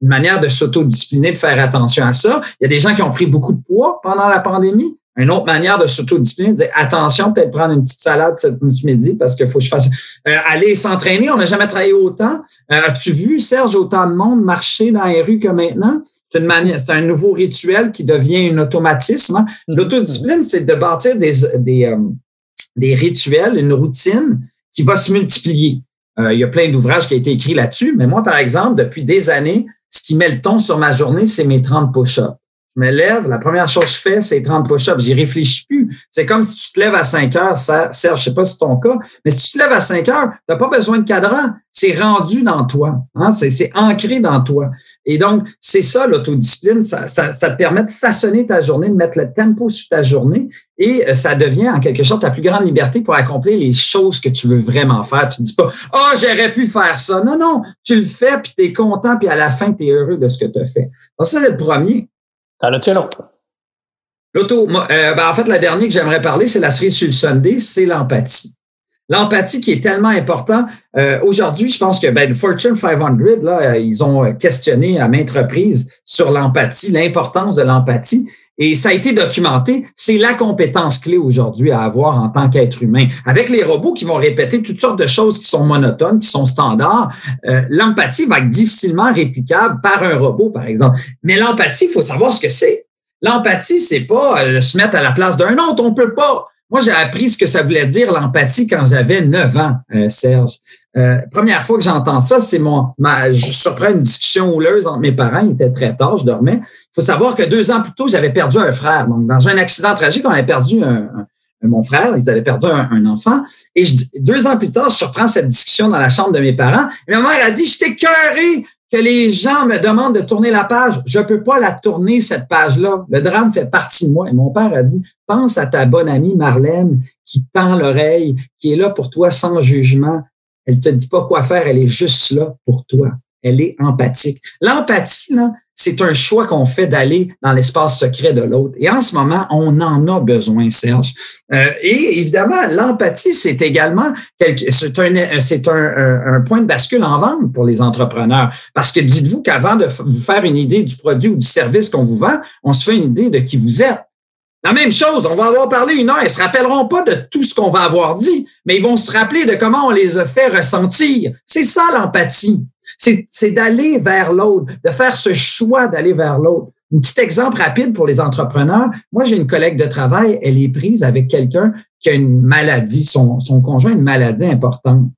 Une manière de s'autodiscipliner, de faire attention à ça. Il y a des gens qui ont pris beaucoup de poids pendant la pandémie. Une autre manière de s'autodiscipliner, de dire attention, peut-être prendre une petite salade ce midi parce qu'il faut que je fasse. Euh, aller s'entraîner, on n'a jamais travaillé autant. Euh, as-tu vu, Serge, autant de monde marcher dans les rues que maintenant? C'est, c'est un nouveau rituel qui devient un automatisme. Hein. Mm-hmm. L'autodiscipline, c'est de bâtir des, des, euh, des rituels, une routine qui va se multiplier. Euh, il y a plein d'ouvrages qui ont été écrits là-dessus, mais moi, par exemple, depuis des années, ce qui met le ton sur ma journée, c'est mes 30 push-ups. Je me lève, la première chose que je fais, c'est 30 push-ups. J'y réfléchis plus. C'est comme si tu te lèves à 5 heures, Serge, je sais pas si c'est ton cas, mais si tu te lèves à 5 heures, tu n'as pas besoin de cadran. C'est rendu dans toi. Hein? C'est ancré dans toi. Et donc, c'est ça l'autodiscipline. Ça, ça, ça, te permet de façonner ta journée, de mettre le tempo sur ta journée et euh, ça devient en quelque sorte ta plus grande liberté pour accomplir les choses que tu veux vraiment faire. Tu te dis pas, oh, j'aurais pu faire ça. Non, non, tu le fais, puis tu es content, puis à la fin, tu es heureux de ce que tu as fait. Donc, ça, c'est le premier. T'en as-tu un autre? L'auto, euh, ben, en fait, la dernière que j'aimerais parler, c'est la série sur le Sunday, c'est l'empathie. L'empathie qui est tellement important. Euh, aujourd'hui, je pense que ben, Fortune 500, là, ils ont questionné à maintes reprises sur l'empathie, l'importance de l'empathie. Et ça a été documenté. C'est la compétence clé aujourd'hui à avoir en tant qu'être humain. Avec les robots qui vont répéter toutes sortes de choses qui sont monotones, qui sont standards, euh, l'empathie va être difficilement réplicable par un robot, par exemple. Mais l'empathie, il faut savoir ce que c'est. L'empathie, c'est pas se mettre à la place d'un autre. On peut pas. Moi, j'ai appris ce que ça voulait dire l'empathie quand j'avais 9 ans, euh, Serge. Euh, première fois que j'entends ça, c'est mon, ma, je surprends une discussion houleuse entre mes parents. Il était très tard, je dormais. Il faut savoir que deux ans plus tôt, j'avais perdu un frère. Donc, dans un accident tragique, on avait perdu un, mon frère, ils avaient perdu un, enfant. Et je, deux ans plus tard, je surprends cette discussion dans la chambre de mes parents. Et ma mère a dit, je t'ai cœuré que les gens me demandent de tourner la page. Je peux pas la tourner, cette page-là. Le drame fait partie de moi. Et mon père a dit, pense à ta bonne amie Marlène qui tend l'oreille, qui est là pour toi sans jugement. Elle te dit pas quoi faire, elle est juste là pour toi. Elle est empathique. L'empathie, c'est un choix qu'on fait d'aller dans l'espace secret de l'autre. Et en ce moment, on en a besoin, Serge. Euh, et évidemment, l'empathie, c'est également c'est un, c'est un, un, point de bascule en vente pour les entrepreneurs. Parce que dites-vous qu'avant de vous faire une idée du produit ou du service qu'on vous vend, on se fait une idée de qui vous êtes. La même chose, on va avoir parlé une heure, ils se rappelleront pas de tout ce qu'on va avoir dit, mais ils vont se rappeler de comment on les a fait ressentir. C'est ça l'empathie. C'est d'aller vers l'autre, de faire ce choix d'aller vers l'autre. Un petit exemple rapide pour les entrepreneurs. Moi, j'ai une collègue de travail, elle est prise avec quelqu'un qui a une maladie, son, son conjoint a une maladie importante.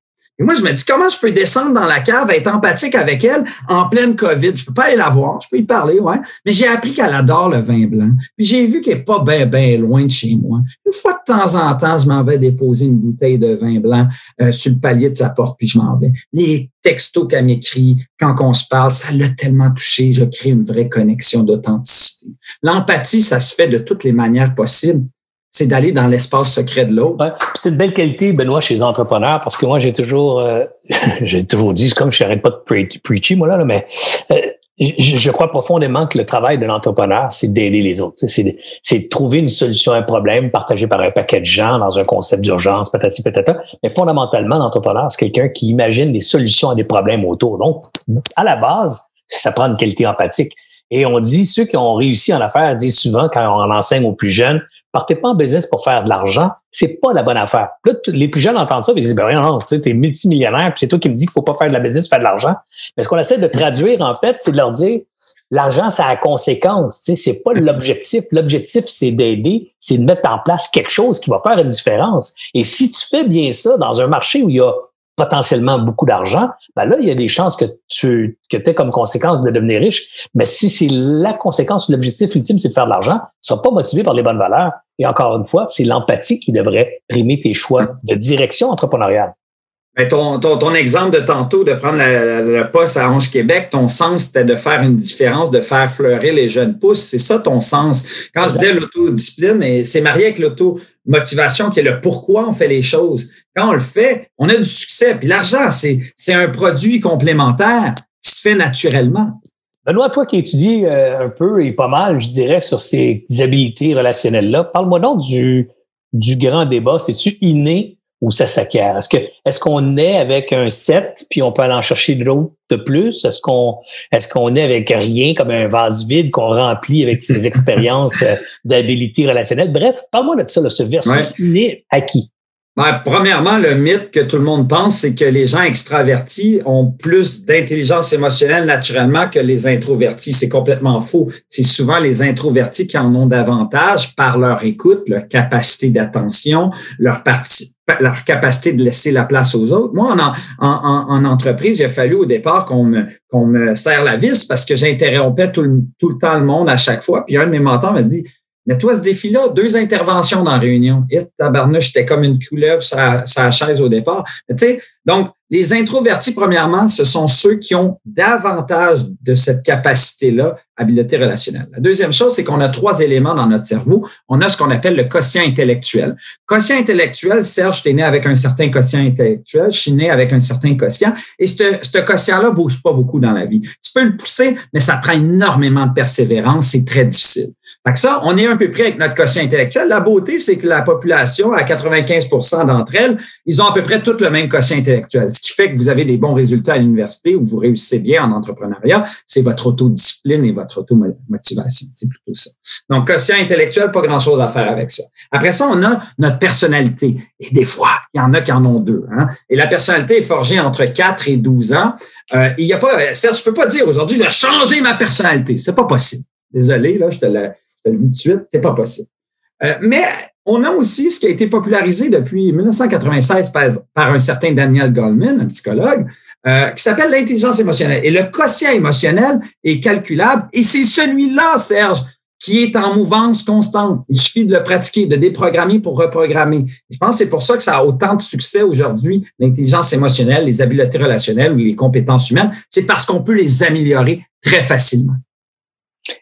Et moi, je me dis, comment je peux descendre dans la cave, être empathique avec elle en pleine COVID? Je peux pas aller la voir, je peux y parler, ouais. Mais j'ai appris qu'elle adore le vin blanc. Puis j'ai vu qu'elle est pas bien, bien loin de chez moi. Une fois de temps en temps, je m'en vais déposer une bouteille de vin blanc euh, sur le palier de sa porte, puis je m'en vais. Les textos qu'elle m'écrit quand on se parle, ça l'a tellement touché. Je crée une vraie connexion d'authenticité. L'empathie, ça se fait de toutes les manières possibles c'est d'aller dans l'espace secret de l'autre. Ouais. C'est une belle qualité, Benoît, chez les entrepreneurs, parce que moi, j'ai toujours, euh, j'ai toujours dit, comme je n'arrête pas de preacher, moi, là, mais euh, je, je, crois profondément que le travail de l'entrepreneur, c'est d'aider les autres. C'est de, trouver une solution à un problème partagé par un paquet de gens dans un concept d'urgence, patati patata. Mais fondamentalement, l'entrepreneur, c'est quelqu'un qui imagine des solutions à des problèmes autour. Donc, à la base, ça prend une qualité empathique. Et on dit, ceux qui ont réussi en affaires disent souvent, quand on enseigne aux plus jeunes, partez pas en business pour faire de l'argent, c'est pas la bonne affaire. Là, les plus jeunes entendent ça, ils disent, ben non, tu es multimillionnaire, puis c'est toi qui me dis qu'il faut pas faire de la business, faire de l'argent. Mais ce qu'on essaie de traduire, en fait, c'est de leur dire, l'argent, ça a conséquence, tu sais, c'est pas l'objectif. L'objectif, c'est d'aider, c'est de mettre en place quelque chose qui va faire une différence. Et si tu fais bien ça dans un marché où il y a potentiellement beaucoup d'argent, ben là, il y a des chances que tu que aies comme conséquence de devenir riche. Mais si c'est la conséquence, l'objectif ultime, c'est de faire de l'argent, tu ne seras pas motivé par les bonnes valeurs. Et encore une fois, c'est l'empathie qui devrait primer tes choix de direction entrepreneuriale. Mais ton, ton, exemple de tantôt de prendre le poste à Ange Québec, ton sens, c'était de faire une différence, de faire fleurir les jeunes pousses. C'est ça ton sens. Quand je dis l'autodiscipline, c'est marié avec l'automotivation qui est le pourquoi on fait les choses. Quand on le fait, on a du succès. Puis l'argent, c'est, c'est un produit complémentaire qui se fait naturellement. Benoît, toi qui étudies euh, un peu et pas mal, je dirais, sur ces habiletés relationnelles-là, parle-moi donc du, du grand débat. C'est-tu inné ou ça s'acquiert? Est-ce que est-ce qu'on est avec un 7 puis on peut aller en chercher de l'autre de plus? Est-ce qu'on est-ce qu'on est avec rien comme un vase vide qu'on remplit avec ses expériences euh, d'habilité relationnelle? Bref, parle-moi de ça, là, ce versus inné acquis. Ben, premièrement, le mythe que tout le monde pense, c'est que les gens extravertis ont plus d'intelligence émotionnelle naturellement que les introvertis. C'est complètement faux. C'est souvent les introvertis qui en ont davantage par leur écoute, leur capacité d'attention, leur, capacité de laisser la place aux autres. Moi, en, en, en entreprise, il a fallu au départ qu'on me, serre la vis parce que j'interrompais tout tout le temps le monde à chaque fois. Puis un de mes mentors m'a dit, mais toi, ce défi-là, deux interventions dans la réunion. Et tabarnouche, j'étais comme une couleuvre sur la, chaise au départ. tu sais, donc, les introvertis, premièrement, ce sont ceux qui ont davantage de cette capacité-là, habileté relationnelle. La deuxième chose, c'est qu'on a trois éléments dans notre cerveau. On a ce qu'on appelle le quotient intellectuel. Quotient intellectuel, Serge, t'es né avec un certain quotient intellectuel, je suis né avec un certain quotient, et ce, quotient-là bouge pas beaucoup dans la vie. Tu peux le pousser, mais ça prend énormément de persévérance, c'est très difficile. Fait que ça, on est un peu près avec notre quotient intellectuel. La beauté, c'est que la population, à 95% d'entre elles, ils ont à peu près tout le même quotient intellectuel. Ce qui fait que vous avez des bons résultats à l'université ou vous réussissez bien en entrepreneuriat, c'est votre autodiscipline et votre automotivation. C'est plutôt ça. Donc, quotient intellectuel, pas grand-chose à faire avec ça. Après ça, on a notre personnalité. Et des fois, il y en a qui en ont deux. Hein? Et la personnalité est forgée entre 4 et 12 ans. Euh, il y a pas, Serge, je peux pas dire aujourd'hui, je vais changer ma personnalité. C'est pas possible. Désolé, là, je te le, dis tout de suite, c'est pas possible. Euh, mais on a aussi ce qui a été popularisé depuis 1996 par, un certain Daniel Goldman, un psychologue, euh, qui s'appelle l'intelligence émotionnelle. Et le quotient émotionnel est calculable et c'est celui-là, Serge, qui est en mouvance constante. Il suffit de le pratiquer, de déprogrammer pour reprogrammer. Je pense que c'est pour ça que ça a autant de succès aujourd'hui, l'intelligence émotionnelle, les habiletés relationnelles ou les compétences humaines. C'est parce qu'on peut les améliorer très facilement.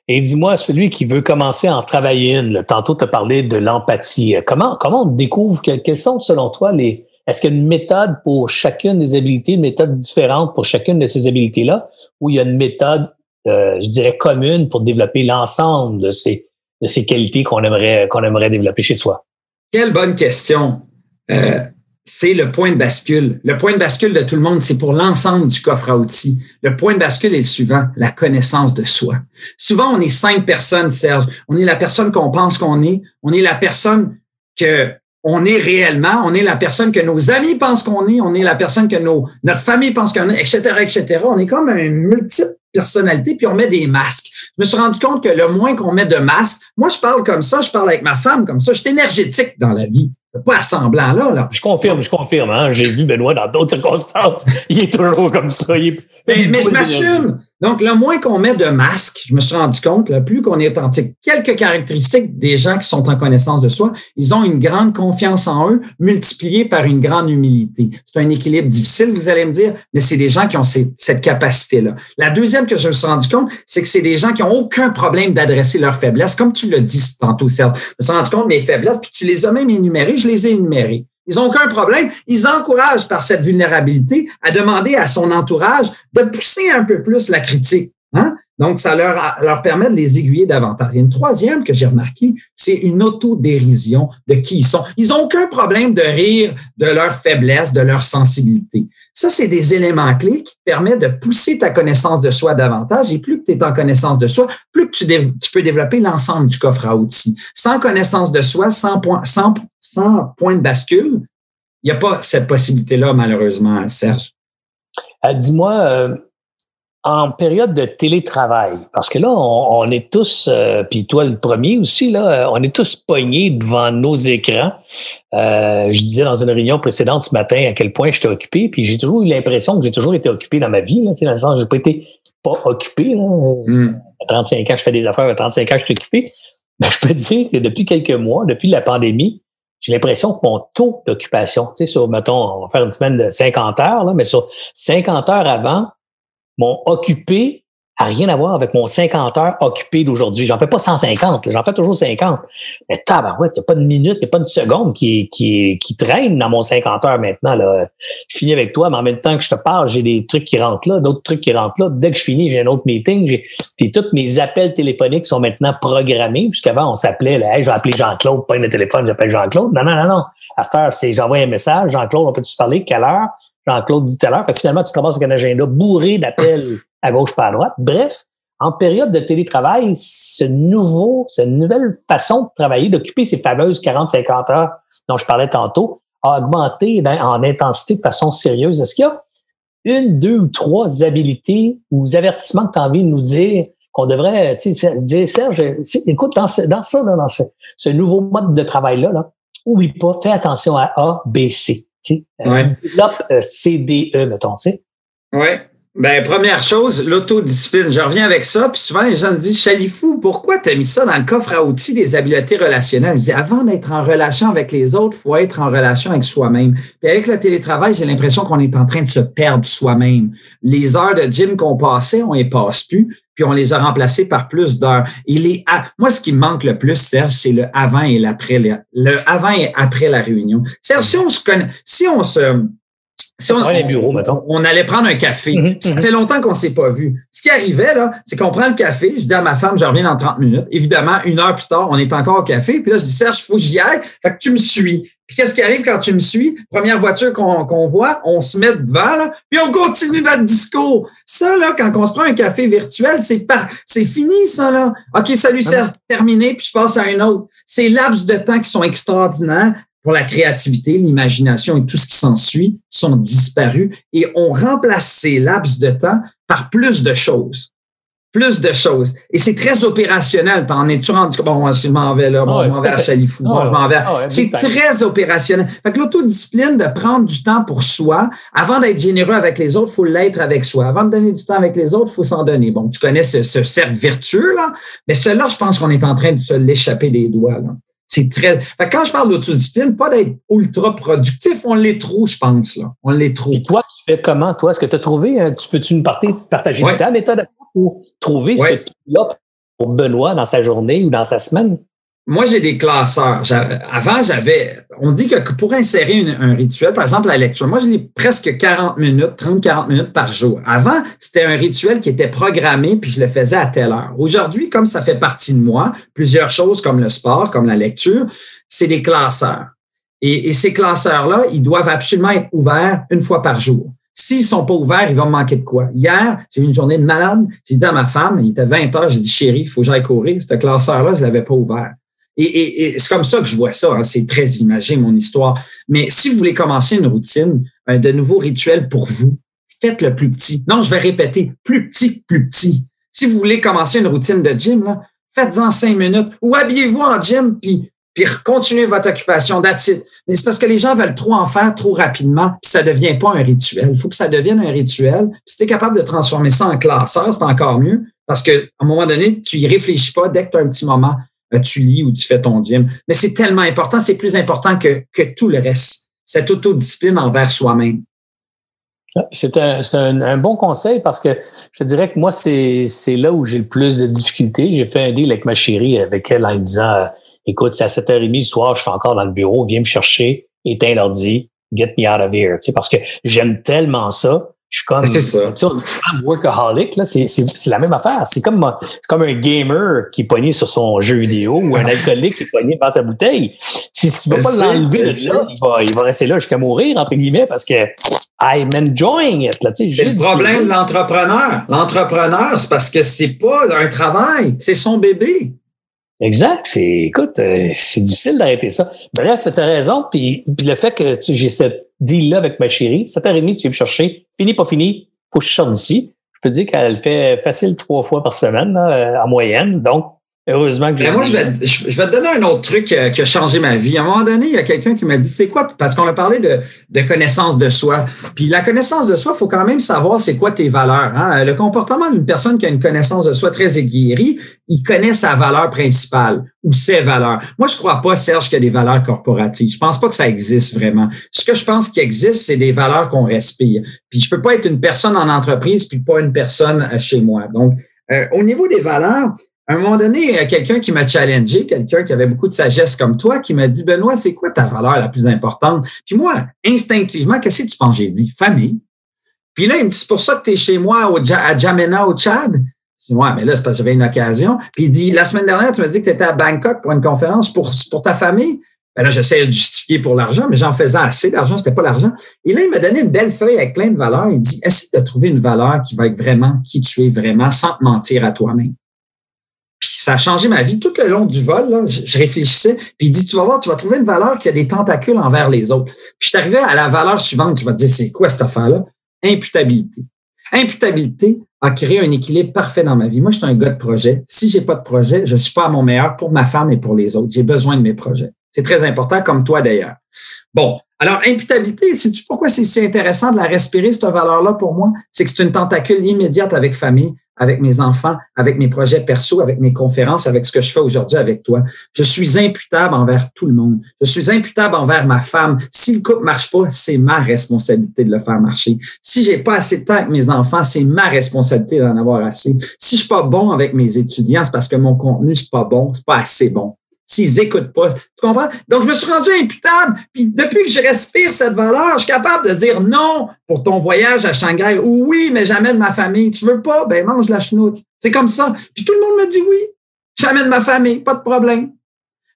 Et dis-moi, celui qui veut commencer à en travailler une, tantôt tu as parlé de l'empathie. Comment, comment on découvre, quelles sont selon toi les... Est-ce qu'il y a une méthode pour chacune des habiletés, une méthode différente pour chacune de ces habiletés-là, ou il y a une méthode euh, je dirais, commune pour développer l'ensemble de ces, de ces qualités qu'on aimerait, qu'on aimerait développer chez soi? Quelle bonne question. Euh, c'est le point de bascule. Le point de bascule de tout le monde, c'est pour l'ensemble du coffre à outils. Le point de bascule est le suivant, la connaissance de soi. Souvent, on est cinq personnes, Serge. On est la personne qu'on pense qu'on est. On est la personne que on est réellement. On est la personne que nos amis pensent qu'on est. On est la personne que nos, notre famille pense qu'on est, etc., etc. On est comme un multiple personnalité, puis on met des masques. Je me suis rendu compte que le moins qu'on met de masques, moi, je parle comme ça, je parle avec ma femme comme ça, je suis énergétique dans la vie. Pas assemblant là, là. Je confirme, je confirme. Hein? J'ai vu Benoît dans d'autres circonstances. Il est toujours comme ça. mais, mais je m'assume. Donc, le moins qu'on met de masques, je me suis rendu compte, le plus qu'on est authentique. Quelques caractéristiques des gens qui sont en connaissance de soi, ils ont une grande confiance en eux, multipliée par une grande humilité. C'est un équilibre difficile, vous allez me dire, mais c'est des gens qui ont cette capacité-là. La deuxième que je me suis rendu compte, c'est que c'est des gens qui ont aucun problème d'adresser leurs faiblesses, comme tu l'as dit tantôt, Serge. Je me suis rendu compte mes faiblesses, puis tu les as même énumérées, je les ai énumérées. Ils n'ont aucun problème. Ils encouragent par cette vulnérabilité à demander à son entourage de pousser un peu plus la critique. Hein? Donc, ça leur, leur permet de les aiguiller davantage. Et une troisième que j'ai remarqué, c'est une autodérision de qui ils sont. Ils n'ont aucun problème de rire de leur faiblesse, de leur sensibilité. Ça, c'est des éléments clés qui permettent de pousser ta connaissance de soi davantage. Et plus que tu es en connaissance de soi, plus que tu, tu peux développer l'ensemble du coffre à outils. Sans connaissance de soi, sans point, sans, sans point de bascule, il n'y a pas cette possibilité-là, malheureusement, Serge. Euh, dis-moi, euh, en période de télétravail, parce que là, on, est tous, euh, puis toi le premier aussi, là, euh, on est tous pognés devant nos écrans. Euh, je disais dans une réunion précédente ce matin à quel point j'étais occupé, puis j'ai toujours eu l'impression que j'ai toujours été occupé dans ma vie, là, dans le sens j'ai pas été pas occupé. Là. Mm. À 35 ans, je fais des affaires, à 35 ans, je suis occupé. Mais je peux te dire que depuis quelques mois, depuis la pandémie, j'ai l'impression que mon taux d'occupation, tu sais, sur, mettons, on va faire une semaine de 50 heures, là, mais sur 50 heures avant, mon occupé a rien à voir avec mon 50 heures occupé d'aujourd'hui. J'en fais pas 150, j'en fais toujours 50. Mais tabarouette, il n'y a pas de minute, il n'y a pas de seconde qui, qui, qui traîne dans mon 50 heures maintenant. Là. Je finis avec toi, mais en même temps que je te parle, j'ai des trucs qui rentrent là, d'autres trucs qui rentrent là. Dès que je finis, j'ai un autre meeting. Puis tous mes appels téléphoniques sont maintenant programmés. Jusqu'avant, on s'appelait, là, hey, je vais appeler Jean-Claude, pas le téléphone, j'appelle Jean-Claude. Non, non, non, non. À cette heure, c'est j'envoie un message. Jean-Claude, on peut-tu parler? Quelle heure? Jean-Claude dit tout à l'heure. finalement, tu te ramasses avec un agenda bourré d'appels à gauche pas à droite. Bref, en période de télétravail, ce nouveau, cette nouvelle façon de travailler, d'occuper ces fameuses 40-50 heures dont je parlais tantôt, a augmenté en intensité de façon sérieuse. Est-ce qu'il y a une, deux ou trois habilités ou avertissements que tu as envie de nous dire qu'on devrait dire, Serge, écoute, dans, ce, dans ça, dans ce, nouveau mode de travail-là, là, oublie pas, fais attention à A, B, C. Tu sais, ouais. développe euh, CDE, mettons, tu sais. Oui. Ben, première chose, l'autodiscipline. Je reviens avec ça, puis souvent les gens se disent Chalifou, pourquoi tu as mis ça dans le coffre à outils des habiletés relationnelles? Je dis avant d'être en relation avec les autres, il faut être en relation avec soi-même. Puis avec le télétravail, j'ai l'impression qu'on est en train de se perdre soi-même. Les heures de gym qu'on passait, on les passe plus, puis on les a remplacées par plus d'heures. Et les moi, ce qui me manque le plus, Serge, c'est le avant et l'après, le avant et après la réunion. Serge, si on se connaît, si on se si on, les bureaux, mettons. on, allait prendre un café. Mhm, ça mhm. fait longtemps qu'on ne s'est pas vu. Ce qui arrivait, là, c'est qu'on prend le café, je dis à ma femme, je reviens dans 30 minutes. Évidemment, une heure plus tard, on est encore au café. Puis là, je dis, Serge, il faut que j'y aille. Fait que tu me suis. Puis qu'est-ce qui arrive quand tu me suis? Première voiture qu'on voit, on se met devant, là, puis on continue notre discours. Ça, là, quand on se prend un café virtuel, c'est pas, c'est fini, ça, là. OK, salut, ah Serge, terminé, puis je passe à un autre. Ces laps de temps qui sont extraordinaires pour la créativité, l'imagination et tout ce qui s'ensuit sont disparus et on remplace ces laps de temps par plus de choses. plus de choses. Et c'est très opérationnel. T'en es-tu rendu? Bon, moi, je m'en vais là, bon, je m'en vais à Chalifou, moi, je m'en vais. c'est très opérationnel. Fait que l'autodiscipline de prendre du temps pour soi, avant d'être généreux avec les autres, faut l'être avec soi. Avant de donner du temps avec les autres, faut s'en donner. Bon, tu connais ce, cercle vertueux, là, mais cela, je pense qu'on est en train de se l'échapper des doigts, là. C'est très. Fait quand je parle d'autodiscipline, pas d'être ultra productif, on l'est trop, je pense. Là. On l'est trop. Et toi, tu fais comment, toi? Est-ce que tu as trouvé, euh, tu peux-tu nous partager ta méthode pour trouver ce là pour Benoît dans sa journée ou dans sa semaine? Moi, j'ai des classeurs. Avant, j'avais, on dit que pour insérer un rituel, par exemple la lecture, moi, j'ai presque 40 minutes, 30-40 minutes par jour. Avant, c'était un rituel qui était programmé, puis je le faisais à telle heure. Aujourd'hui, comme ça fait partie de moi, plusieurs choses comme le sport, comme la lecture, c'est des classeurs. Et, et ces classeurs-là, ils doivent absolument être ouverts une fois par jour. S'ils sont pas ouverts, il va me manquer de quoi. Hier, j'ai eu une journée de malade. J'ai dit à ma femme, il était 20 heures, j'ai dit, chérie, il faut que j'aille courir. Ce classeur-là, je l'avais pas ouvert. Et, c'est comme ça que je vois ça. Hein. C'est très imagé, mon histoire. Mais si vous voulez commencer une routine, un de nouveaux rituels pour vous, faites le plus petit. Non, je vais répéter, plus petit, plus petit. Si vous voulez commencer une routine de gym, là, faites-en cinq minutes ou habillez-vous en gym, puis puis continuez votre occupation. That's Mais c'est parce que les gens veulent trop en faire trop rapidement, puis ça devient pas un rituel. Il faut que ça devienne un rituel. si tu es capable de transformer ça en classeur, c'est encore mieux, parce qu'à un moment donné, tu y réfléchis pas dès que tu as un petit moment, euh, tu lis ou tu fais ton gym. Mais c'est tellement important, c'est plus important que, que tout le reste. Cette autodiscipline envers soi-même. Ah, c'est un, un, bon conseil parce que je dirais que moi, c'est là où j'ai le plus de difficultés. J'ai fait un deal avec ma chérie, avec elle, en disant écoute, c'est à 7h30 du soir, je suis encore dans le bureau, viens me chercher, éteins l'ordi, get me out of here. Tu sais, parce que j'aime tellement ça. Je suis comme, c'est ça. Tu sais, workaholic, là, c'est, c'est, la même affaire. C'est comme, c'est comme un gamer qui est pogné sur son jeu vidéo ou un alcoolique qui est pogné dans sa bouteille. Si tu vas pas l'enlever là, il va, il va rester là jusqu'à mourir, entre guillemets, parce que I'm enjoying it. Là, sais, le problème de l'entrepreneur. L'entrepreneur, c'est parce que c'est pas un travail, c'est son bébé. Exact. C'est, écoute, euh, c'est difficile d'arrêter ça. Bref, tu as raison. Puis, puis le fait que j'ai cette deal-là avec ma chérie, 7h30, tu viens me chercher, fini, pas fini, faut que je sorte d'ici. Je peux dire qu'elle fait facile trois fois par semaine, euh, en moyenne. Donc, Heureusement que j'ai. Moi, je vais, je vais te donner un autre truc euh, qui a changé ma vie. À un moment donné, il y a quelqu'un qui m'a dit, c'est quoi? Parce qu'on a parlé de, de connaissance de soi. Puis la connaissance de soi, il faut quand même savoir c'est quoi tes valeurs. Hein? Le comportement d'une personne qui a une connaissance de soi très aiguerrie, il connaît sa valeur principale ou ses valeurs. Moi, je crois pas, Serge, qu'il y a des valeurs corporatives. Je pense pas que ça existe vraiment. Ce que je pense qui existe, c'est des valeurs qu'on respire. Puis je peux pas être une personne en entreprise puis pas une personne euh, chez moi. Donc, euh, au niveau des valeurs, à un moment donné, quelqu'un qui m'a challengé, quelqu'un qui avait beaucoup de sagesse comme toi, qui m'a dit, Benoît, c'est quoi ta valeur la plus importante? Puis moi, instinctivement, qu'est-ce que tu penses? J'ai dit, famille. Puis là, il me dit, c'est pour ça que tu es chez moi à Jamena, au Tchad? Je dis, ouais, mais là, c'est parce que j'avais une occasion. Puis il dit, la semaine dernière, tu m'as dit que tu étais à Bangkok pour une conférence pour, pour ta famille. Ben là, j'essaie de justifier pour l'argent, mais j'en faisais assez d'argent, c'était pas l'argent. Et là, il m'a donné une belle feuille avec plein de valeurs. Il dit, essaie de trouver une valeur qui va être vraiment qui tu es vraiment sans te mentir à toi-même. Ça a changé ma vie tout le long du vol. Là, je, réfléchissais. Puis il dit, tu vas voir, tu vas trouver une valeur qui a des tentacules envers les autres. Puis je suis arrivé à la valeur suivante. Tu vas te dire, c'est quoi cette affaire-là? Imputabilité. Imputabilité a créé un équilibre parfait dans ma vie. Moi, je suis un gars de projet. Si j'ai pas de projet, je suis pas à mon meilleur pour ma femme et pour les autres. J'ai besoin de mes projets. C'est très important, comme toi d'ailleurs. Bon, alors imputabilité, sais-tu pourquoi c'est si intéressant de la respirer, cette valeur-là pour moi? C'est que c'est une tentacule immédiate avec famille, avec mes enfants, avec mes projets perso, avec mes conférences, avec ce que je fais aujourd'hui avec toi. Je suis imputable envers tout le monde. Je suis imputable envers ma femme. Si le couple marche pas, c'est ma responsabilité de le faire marcher. Si j'ai pas assez de temps avec mes enfants, c'est ma responsabilité d'en avoir assez. Si je suis pas bon avec mes étudiants, c'est parce que mon contenu c'est pas bon, c'est pas assez bon s'ils écoutent pas. Tu comprends? Donc, je me suis rendu imputable. Puis, depuis que je respire cette valeur, je suis capable de dire non pour ton voyage à Shanghai ou oui, mais jamais de ma famille. Tu veux pas? Ben, mange la chenoute. C'est comme ça. Puis, tout le monde me dit oui. Jamais de ma famille. Pas de problème.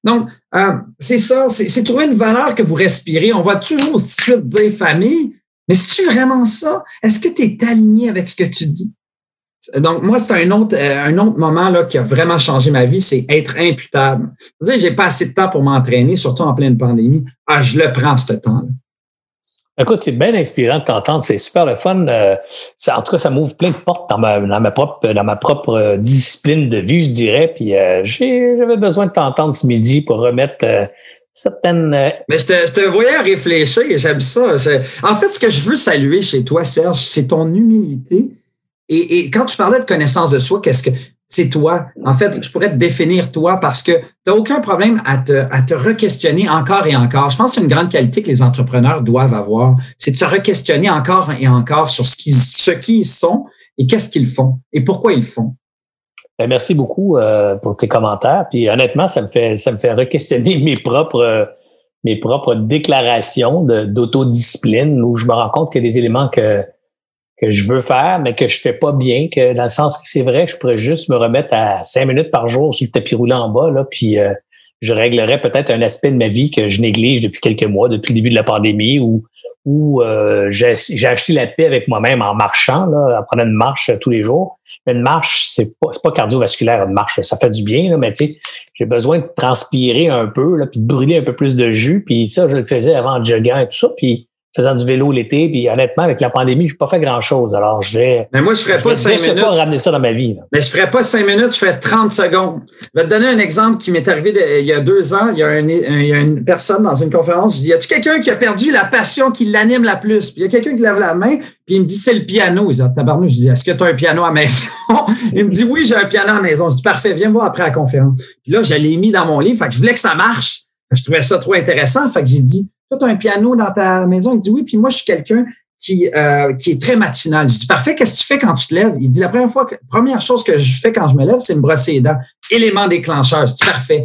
Donc, euh, c'est ça. C'est trouver une valeur que vous respirez. On va toujours dire famille. Mais c'est-tu vraiment ça? Est-ce que tu es aligné avec ce que tu dis? Donc, moi, c'est un autre, euh, un autre moment là, qui a vraiment changé ma vie, c'est être imputable. Je j'ai pas assez de temps pour m'entraîner, surtout en pleine pandémie. Ah, je le prends, ce temps-là. Écoute, c'est bien inspirant de t'entendre. C'est super le fun. Euh, en tout cas, ça m'ouvre plein de portes dans ma, dans ma propre, dans ma propre euh, discipline de vie, je dirais. Puis euh, j'avais besoin de t'entendre ce midi pour remettre certaines. Mais je te, je te voyais réfléchir et j'aime ça. en fait, ce que je veux saluer chez toi, Serge, c'est ton humilité. Et, et, quand tu parlais de connaissance de soi, qu'est-ce que c'est toi? En fait, je pourrais te définir toi parce que tu n'as aucun problème à te, à te re-questionner encore et encore. Je pense que c'est une grande qualité que les entrepreneurs doivent avoir. C'est de se re-questionner encore et encore sur ce qu'ils ce qu'ils sont et qu'est-ce qu'ils font et pourquoi ils font. Ben, merci beaucoup euh, pour tes commentaires. Puis honnêtement, ça me fait ça me fait re-questionner mes propres mes propres déclarations d'autodiscipline où je me rends compte qu'il y a des éléments que que je veux faire, mais que je fais pas bien, que dans le sens que c'est vrai, je pourrais juste me remettre à cinq minutes par jour sur le tapis roulant en bas, là, puis euh, je réglerais peut-être un aspect de ma vie que je néglige depuis quelques mois, depuis le début de la pandémie, où, où euh, j'ai acheté la paix avec moi-même en marchant, là, en prenant une marche tous les jours. Une marche, c'est pas, pas cardiovasculaire, une marche, ça fait du bien, là, mais tu sais, j'ai besoin de transpirer un peu, là, puis de brûler un peu plus de jus, puis ça, je le faisais avant en joguant et tout ça, puis faisant du vélo l'été, puis honnêtement, avec la pandémie, je n'ai pas fait grand-chose. Alors, je vais. Mais moi, je ferais pas cinq minutes. pas ramener ça dans ma vie. Mais je ferais pas cinq minutes, je ferais 30 secondes. Je vais te donner un exemple qui m'est arrivé il y a deux ans. Il y a, une personne dans une conférence, je dis, y a-tu quelqu'un qui a perdu la passion qui l'anime la plus? Puis il y a quelqu'un qui lève la main, puis il me dit, c'est le piano. Je dis, ah, tabarnou, je dis, est-ce que tu as un piano à la maison? il me dit, oui, j'ai un piano à la maison. Je dis, parfait, viens me voir après la conférence. Puis là, je l'ai mis dans mon livre. Fait que je voulais que ça marche. Je trouvais ça trop intéressant. Fait que j'ai dit, tu as un piano dans ta maison? Il dit oui, puis moi, je suis quelqu'un qui, euh, qui est très matinal. Je dis parfait, qu'est-ce que tu fais quand tu te lèves? Il dit la première fois que, première chose que je fais quand je me lève, c'est me brosser les dents. Élément déclencheur. Je dis parfait.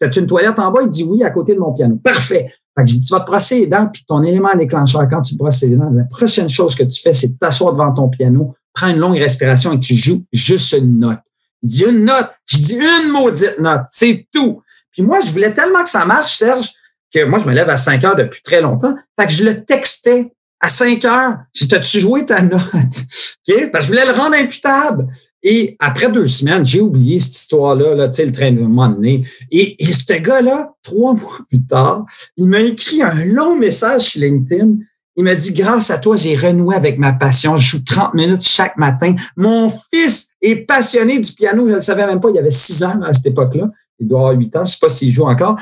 As-tu une toilette en bas? Il dit oui, à côté de mon piano. Parfait. Fait que je dis, tu vas te brosser les dents, puis ton élément déclencheur, quand tu brosses les dents, la prochaine chose que tu fais, c'est de t'asseoir devant ton piano, prends une longue respiration et tu joues juste une note. Il dit une note. Je dis une maudite note. C'est tout. Puis moi, je voulais tellement que ça marche, Serge, que moi, je me lève à 5 heures depuis très longtemps. Fait que je le textais à 5 heures. Je t'as-tu joué ta note? OK? Parce que je voulais le rendre imputable. Et après deux semaines, j'ai oublié cette histoire-là, là, tu sais, le train de moment donné. Et, et ce gars-là, trois mois plus tard, il m'a écrit un long message sur LinkedIn. Il m'a dit, grâce à toi, j'ai renoué avec ma passion. Je joue 30 minutes chaque matin. Mon fils est passionné du piano. Je ne le savais même pas. Il avait six ans à cette époque-là. Il doit avoir huit ans. Je ne sais pas s'il joue encore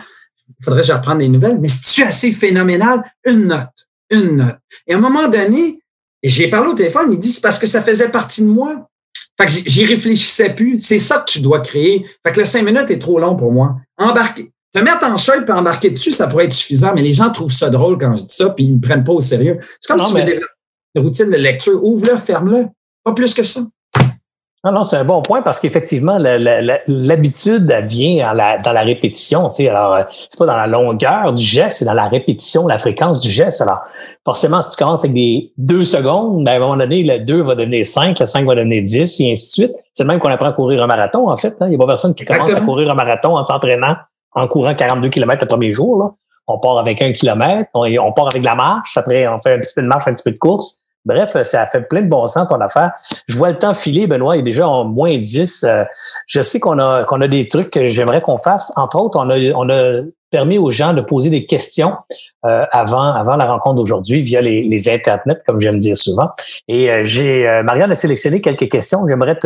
il faudrait que je reprenne des nouvelles, mais c'est-tu assez phénoménal? Une note, une note. Et à un moment donné, j'ai parlé au téléphone, il dit, c'est parce que ça faisait partie de moi. Fait que j'y réfléchissais plus. C'est ça que tu dois créer. Fait que le cinq minutes est trop long pour moi. Embarquer. Te mettre en shirt et embarquer dessus, ça pourrait être suffisant, mais les gens trouvent ça drôle quand je dis ça, puis ils ne prennent pas au sérieux. C'est comme si tu fais des routines de lecture. Ouvre-le, ferme-le. Pas plus que ça. Non, non, c'est un bon point parce qu'effectivement, l'habitude vient dans la répétition. Tu sais, alors, euh, c'est pas dans la longueur du geste, c'est dans la répétition, la fréquence du geste. Alors, forcément, si tu commences avec des deux secondes, ben, à un moment donné, le 2 va devenir 5, le 5 va devenir 10, et ainsi de suite. C'est le même qu'on apprend à courir un marathon, en fait. Hein. Il n'y a pas personne qui commence à courir un marathon en s'entraînant, en courant 42 km le premier jour. Là. On part avec un kilomètre, on, on part avec la marche, après on fait un petit peu de marche, un petit peu de course. Bref, ça fait plein de bon sens ton affaire. Je vois le temps filer, Benoît, il est déjà en moins 10. Euh, je sais qu'on a qu'on a des trucs que j'aimerais qu'on fasse. Entre autres, on a, on a permis aux gens de poser des questions euh, avant, avant la rencontre d'aujourd'hui via les, les internets, comme j'aime dire souvent. Et euh, j'ai Marianne a sélectionné quelques questions que j'aimerais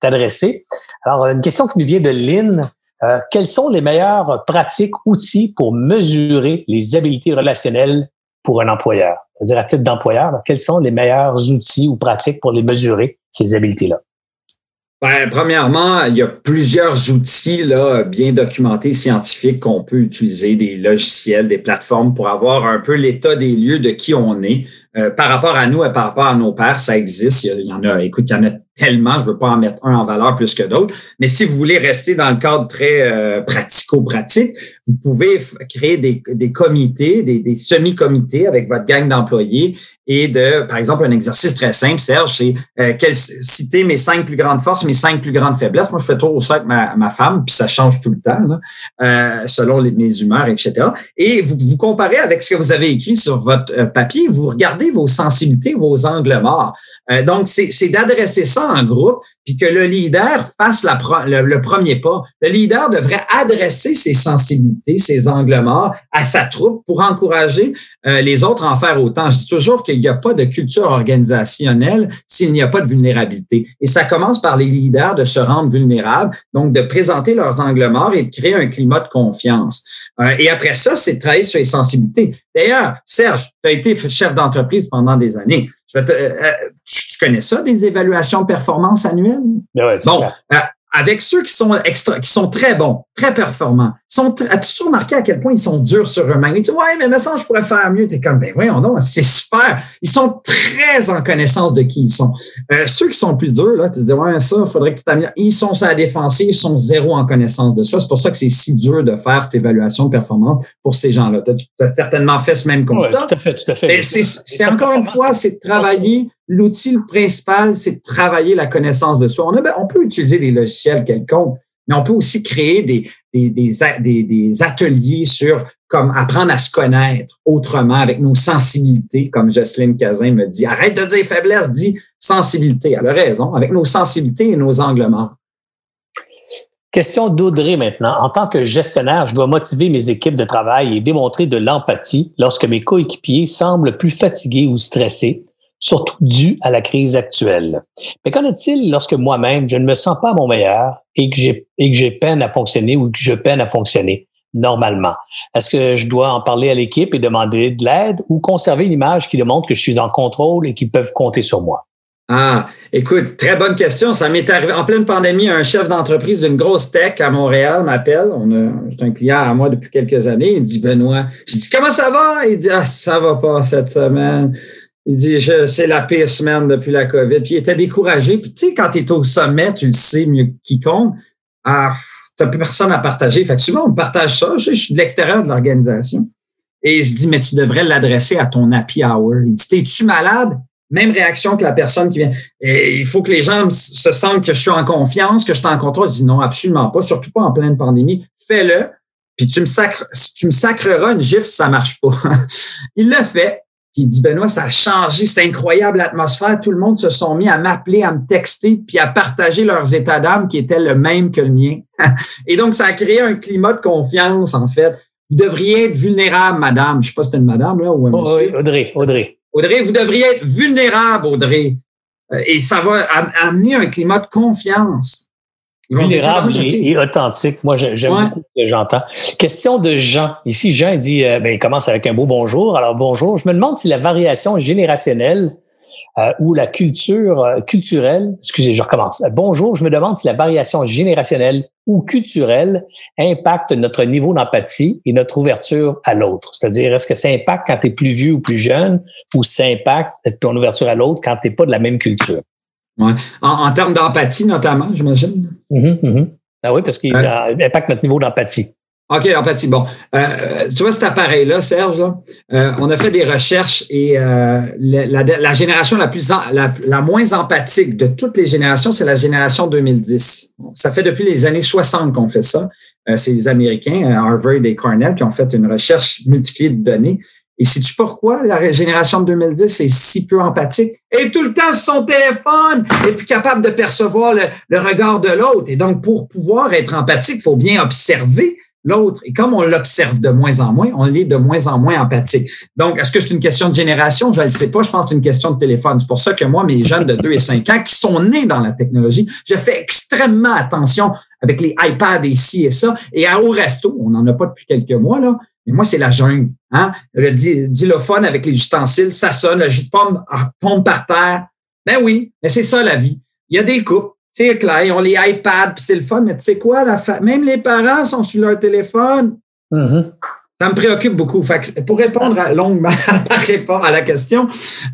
t'adresser. Alors, une question qui nous vient de Lynn. quelles sont les meilleures pratiques, outils pour mesurer les habiletés relationnelles pour un employeur? C'est-à-dire à titre d'employeur, quels sont les meilleurs outils ou pratiques pour les mesurer, ces habiletés-là? Ben, premièrement, il y a plusieurs outils là, bien documentés, scientifiques, qu'on peut utiliser, des logiciels, des plateformes pour avoir un peu l'état des lieux de qui on est. Euh, par rapport à nous et par rapport à nos pères, ça existe. Il y, en a, écoute, il y en a tellement, je veux pas en mettre un en valeur plus que d'autres. Mais si vous voulez rester dans le cadre très euh, pratico-pratique, vous pouvez créer des, des comités, des, semi-comités avec votre gang d'employés et de, par exemple, un exercice très simple, Serge, c'est euh, citer mes cinq plus grandes forces, mes cinq plus grandes faiblesses. Moi, je fais toujours ça avec ma, ma femme, puis ça change tout le temps, euh, selon les, mes humeurs, etc. Et vous vous comparez avec ce que vous avez écrit sur votre papier, vous regardez vos sensibilités, vos angles morts. Euh, donc, c'est d'adresser ça en groupe, puis que le leader fasse le, premier pas. Le leader devrait adresser ses sensibilités, ses angles morts à sa troupe pour encourager euh, les autres à en faire autant. Je dis toujours qu'il n'y a pas de culture organisationnelle s'il n'y a pas de vulnérabilité. Et ça commence par les leaders de se rendre vulnérables, donc de présenter leurs angles morts et de créer un climat de confiance. Euh, et après ça, c'est de travailler sur les sensibilités. D'ailleurs, Serge, tu as été chef d'entreprise pendant des années. Je vais te, euh, tu, connais ça, des évaluations de performance annuelles? Ouais, bon, euh, avec ceux qui sont extra, qui sont très bons, très performants, sont, as-tu remarqué à quel point ils sont durs sur eux-mêmes? Ils disent, ouais, mais me ça, je pourrais faire mieux. T'es comme, ben voyons non, c'est super. Ils sont très en connaissance de qui ils sont. Euh, ceux qui sont plus durs, là, tu te dis, ouais, ça, il faudrait que tu t'améliores. Ils sont sur la défensive, ils sont zéro en connaissance de ça. C'est pour ça que c'est si dur de faire cette évaluation de performance pour ces gens-là. Tu as, certainement fait ce même constat. Ouais, tout à fait, tout à fait. C'est encore une fois, c'est de travailler l'outil principal, c'est de travailler la connaissance de soi. On, a, on peut utiliser des logiciels quelconques, mais on peut aussi créer des, des, des, des, ateliers sur comme apprendre à se connaître autrement avec nos sensibilités, comme Jocelyne Cazin me dit. Arrête de dire faiblesse, dis sensibilité. Elle a raison, avec nos sensibilités et nos angles morts. Question d'Audrey maintenant. En tant que gestionnaire, je dois motiver mes équipes de travail et démontrer de l'empathie lorsque mes coéquipiers semblent plus fatigués ou stressés surtout dû à la crise actuelle. Mais qu'en est-il lorsque moi-même, je ne me sens pas à mon meilleur et que j'ai, peine à fonctionner ou que je peine à fonctionner normalement? Est-ce que je dois en parler à l'équipe et demander de l'aide ou conserver une image qui démontre que je suis en contrôle et qu'ils peuvent compter sur moi? Ah, écoute, très bonne question. Ça m'est arrivé en pleine pandémie. Un chef d'entreprise d'une grosse tech à Montréal m'appelle. On un client à moi depuis quelques années. Il dit Benoît. Je dis comment ça va? Il dit ah ça va pas cette semaine. Il dit, c'est la pire semaine depuis la COVID. Puis il était découragé. Puis tu sais, quand tu es au sommet, tu le sais mieux que quiconque. Ah, t'as plus personne à partager. Fait que souvent, on partage ça. Je, suis de l'extérieur de l'organisation. Et je dis, mais tu devrais l'adresser à ton happy hour. Il dit, t'es-tu malade? Même réaction que la personne qui vient. Et il faut que les gens se sentent que je suis en confiance, que je suis en contrôle. Je dis, non, absolument pas. Surtout pas en pleine pandémie. Fais-le. Puis tu me, tu me sacreras une gifle si ça marche pas. il l'a fait. Puis il dit, Benoît, ça a changé, c'est incroyable l'atmosphère. Tout le monde se sont mis à m'appeler, à me texter, puis à partager leurs états d'âme qui étaient le même que le mien. Et donc, ça a créé un climat de confiance, en fait. Vous devriez être vulnérable, madame. Je sais pas si c'était une madame, là, ou un oh, Oui, Audrey, Audrey. Audrey, vous devriez être vulnérable, Audrey. Euh, et ça va amener un climat de confiance vulnérable et, authentique. Moi, j'aime beaucoup ce que j'entends. Question de Jean. Ici, Jean dit, euh, ben, il commence avec un beau bonjour. Alors, bonjour. Je me demande si la variation générationnelle euh, ou la culture euh, culturelle, excusez, je recommence. bonjour, je me demande si la variation générationnelle ou culturelle impacte notre niveau d'empathie et notre ouverture à l'autre. C'est-à-dire, est-ce que ça impacte quand tu es plus vieux ou plus jeune ou ça impacte ton ouverture à l'autre quand tu n'es pas de la même culture? Ouais. En, termes d'empathie, notamment, j'imagine. Mm-hmm, mm-hmm. Ah oui, parce qu'il euh, impacte notre niveau d'empathie. OK, empathie. Bon. Euh, tu vois cet appareil-là, Serge, euh, on a fait des recherches et la, génération la plus la, moins empathique de toutes les générations, c'est la génération 2010. ça fait depuis les années 60 qu'on fait ça. c'est les Américains, Harvard et Cornell, qui ont fait une recherche multipliée de données. Et sais-tu pourquoi la génération de 2010 est si peu empathique? Et tout le temps sur son téléphone, et plus capable de percevoir le, regard de l'autre. Et donc, pour pouvoir être empathique, il faut bien observer l'autre. Et comme on l'observe de moins en moins, on est de moins en moins empathique. Donc, est-ce que c'est une question de génération? Je ne le sais pas. Je pense que c'est une question de téléphone. C'est pour ça que moi, mes jeunes de 2 et 5 ans qui sont nés dans la technologie, je fais extrêmement attention avec les iPads et ci et ça. Et à au on n'en a pas depuis quelques mois, là. Mais moi, c'est la jungle. Hein? Le dilophone avec les ustensiles, ça sonne, le jus de pomme tombe par terre. Ben oui, mais c'est ça la vie. Il y a des couples, c'est clair, ils ont les iPads, puis c'est le fun, mais tu sais quoi, la même les parents sont sur leur téléphone. Mm-hmm. Ça me préoccupe beaucoup. Fait pour répondre à, longuement à la question,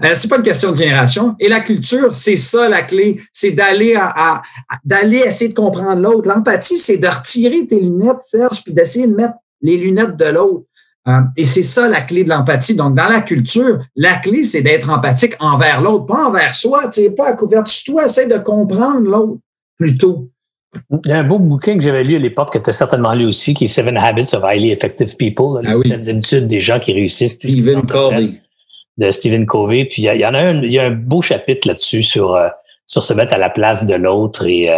euh, c'est pas une question de génération. Et la culture, c'est ça la clé, c'est d'aller à, d'aller essayer de comprendre l'autre. L'empathie, c'est de retirer tes lunettes, Serge, puis d'essayer de mettre les lunettes de l'autre. Euh, et c'est ça la clé de l'empathie. Donc, dans la culture, la clé, c'est d'être empathique envers l'autre, pas envers soi. Tu sais, pas à couverture. Toi, essaie de comprendre l'autre plutôt. Il y a un beau bouquin que j'avais lu à l'époque, que tu as certainement lu aussi, qui est Seven Habits of Highly Effective People, ah les habitudes des gens qui réussissent. Stephen Covey. de Stephen Covey. Puis il y, en a un, il y a un beau chapitre là-dessus sur sur se mettre à la place de l'autre et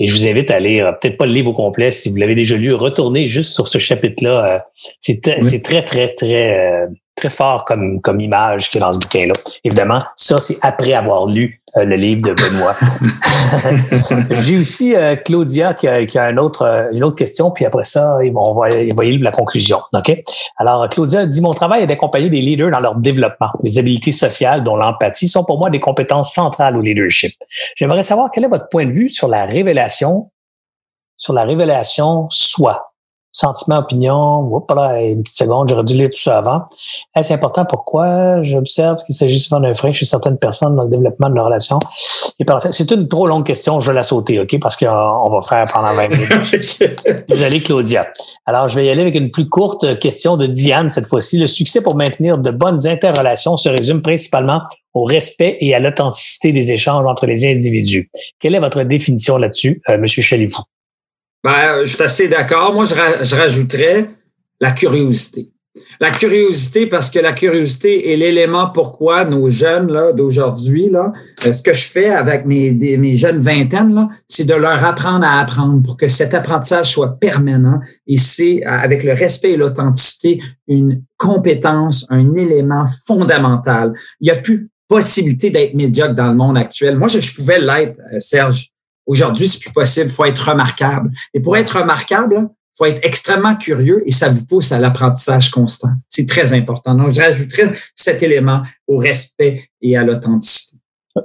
et je vous invite à lire, peut-être pas le livre au complet, si vous l'avez déjà lu, retournez juste sur ce chapitre-là. C'est c'est très, très, très, très fort comme, comme image qui est dans ce bouquin-là. Évidemment, ça, c'est après avoir lu euh, le livre de Benoît. J'ai aussi euh, Claudia qui a, qui a une, autre, euh, une autre question, puis après ça, on va, lire la conclusion. OK? Alors, Claudia dit Mon travail est d'accompagner des leaders dans leur développement. Les habiletés sociales, dont l'empathie, sont pour moi des compétences centrales au leadership. J'aimerais savoir quel est votre point de vue sur la révélation, sur la révélation soi sentiment, opinion, Oups, là, une petite seconde, j'aurais dû lire tout ça avant. C'est important? Pourquoi? J'observe qu'il s'agit souvent d'un frein chez certaines personnes dans le développement de leur relation. Et c'est une trop longue question, je vais la sauter, OK? Parce qu'on va faire pendant 20 minutes. Désolé, Claudia. Alors, je vais y aller avec une plus courte question de Diane cette fois-ci. Le succès pour maintenir de bonnes interrelations se résume principalement au respect et à l'authenticité des échanges entre les individus. Quelle est votre définition là-dessus, euh, Monsieur Chalifou? Ben, je suis assez d'accord. Moi, je, rajouterais la curiosité. La curiosité, parce que la curiosité est l'élément pourquoi nos jeunes d'aujourd'hui, là, euh, ce que je fais avec mes, jeunes vingtaines, c'est de leur apprendre à apprendre pour que cet apprentissage soit permanent. Et c'est, avec le respect et l'authenticité, une compétence, un élément fondamental. Il n'y a plus possibilité d'être médiocre dans le monde actuel. Moi, je, pouvais l'être, euh, Serge. Aujourd'hui, c'est plus possible. Il faut être remarquable. Et pour être remarquable, il faut être extrêmement curieux et ça vous pousse à l'apprentissage constant. C'est très important. Donc, j'ajouterais cet élément au respect et à l'authenticité.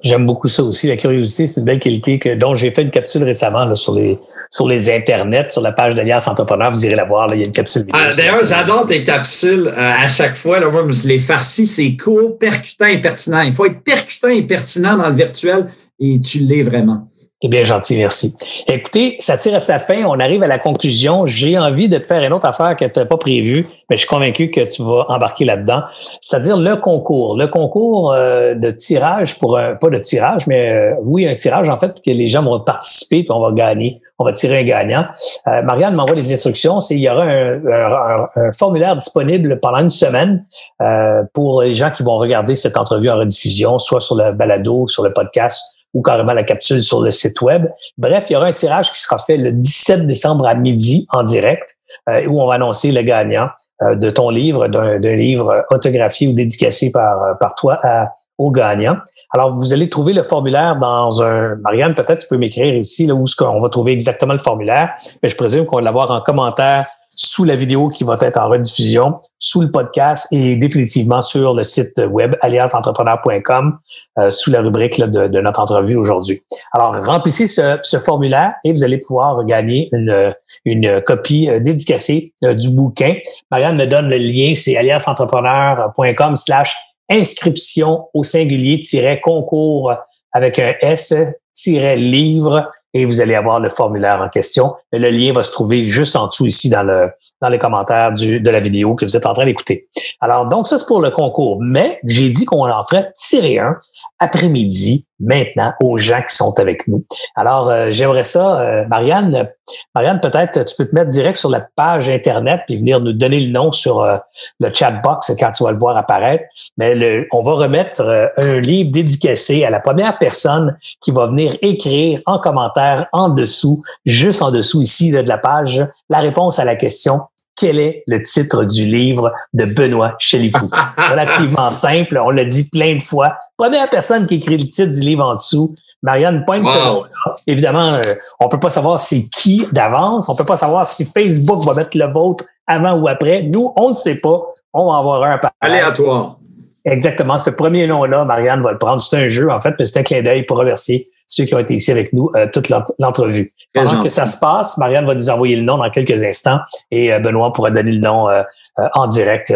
J'aime beaucoup ça aussi. La curiosité, c'est une belle qualité que, dont j'ai fait une capsule récemment là, sur les sur les internets, sur la page d'Alliance Entrepreneur. Vous irez la voir. Là, il y a une capsule. Ah, D'ailleurs, j'adore tes capsules euh, à chaque fois. Là, moi, je les farcis, c'est court, percutant et pertinent. Il faut être percutant et pertinent dans le virtuel et tu l'es vraiment. Eh bien gentil, merci. Écoutez, ça tire à sa fin. On arrive à la conclusion. J'ai envie de te faire une autre affaire que tu n'as pas prévue, mais je suis convaincu que tu vas embarquer là-dedans. C'est-à-dire le concours. Le concours euh, de tirage pour un, pas de tirage, mais euh, oui, un tirage, en fait, que les gens vont participer puis on va gagner. On va tirer un gagnant. Euh, Marianne m'envoie les instructions. C'est, il y aura un, un, formulaire disponible pendant une semaine pour les gens qui vont regarder cette entrevue en rediffusion, soit sur le balado, sur le podcast ou carrément la capsule sur le site web. Bref, il y aura un tirage qui sera fait le 17 décembre à midi en direct, euh, où on va annoncer le gagnant euh, de ton livre, d'un livre autographié ou dédicacé euh, par toi à, au gagnant. Alors, vous allez trouver le formulaire dans un... Marianne, peut-être tu peux m'écrire ici là, où ce qu'on va trouver exactement le formulaire, mais je présume qu'on va l'avoir en commentaire sous la vidéo qui va être en rediffusion, sous le podcast et définitivement sur le site web allianceentrepreneur.com euh, sous la rubrique de, notre entrevue aujourd'hui. Alors, remplissez ce, formulaire et vous allez pouvoir gagner une, une copie euh, dédicacée euh, du bouquin. Marianne me donne le lien, c'est allianceentrepreneur.com slash inscription au singulier-concours avec un S-livre et vous allez avoir le formulaire en question. Le lien va se trouver juste en dessous ici dans le dans les commentaires de la vidéo que vous êtes en train d'écouter. Alors, donc ça, c'est pour le concours. Mais j'ai dit qu'on en ferait tirer un après-midi maintenant aux gens qui sont avec nous. Alors, euh, j'aimerais ça, euh, Marianne, Marianne, peut-être tu peux te mettre direct sur la page Internet puis venir nous donner le nom sur euh, le chat box quand tu vas le voir apparaître. Mais on va remettre un livre dédicacé à la première personne qui va venir écrire en commentaire en dessous, juste en dessous ici de la page, la réponse à la question quel est le titre du livre de Benoît Chalifou. Relativement simple, on l'a dit plein de fois. Première personne qui écrit le titre du livre en dessous, Marianne Pointe wow. Évidemment, euh, on peut pas savoir c'est qui d'avance. On peut pas savoir si Facebook va mettre le vôtre avant ou après. Nous, on ne sait pas. On va avoir un par Aléatoire. Exactement. Ce premier nom-là, Marianne va le prendre. C'est un jeu, en fait, mais c'est un clin d'œil pour remercier ceux qui ont été ici avec nous euh, toute l'entrevue. Pendant que ça se passe, Marianne va nous envoyer le nom dans quelques instants et euh, Benoît pourra donner le nom euh, en direct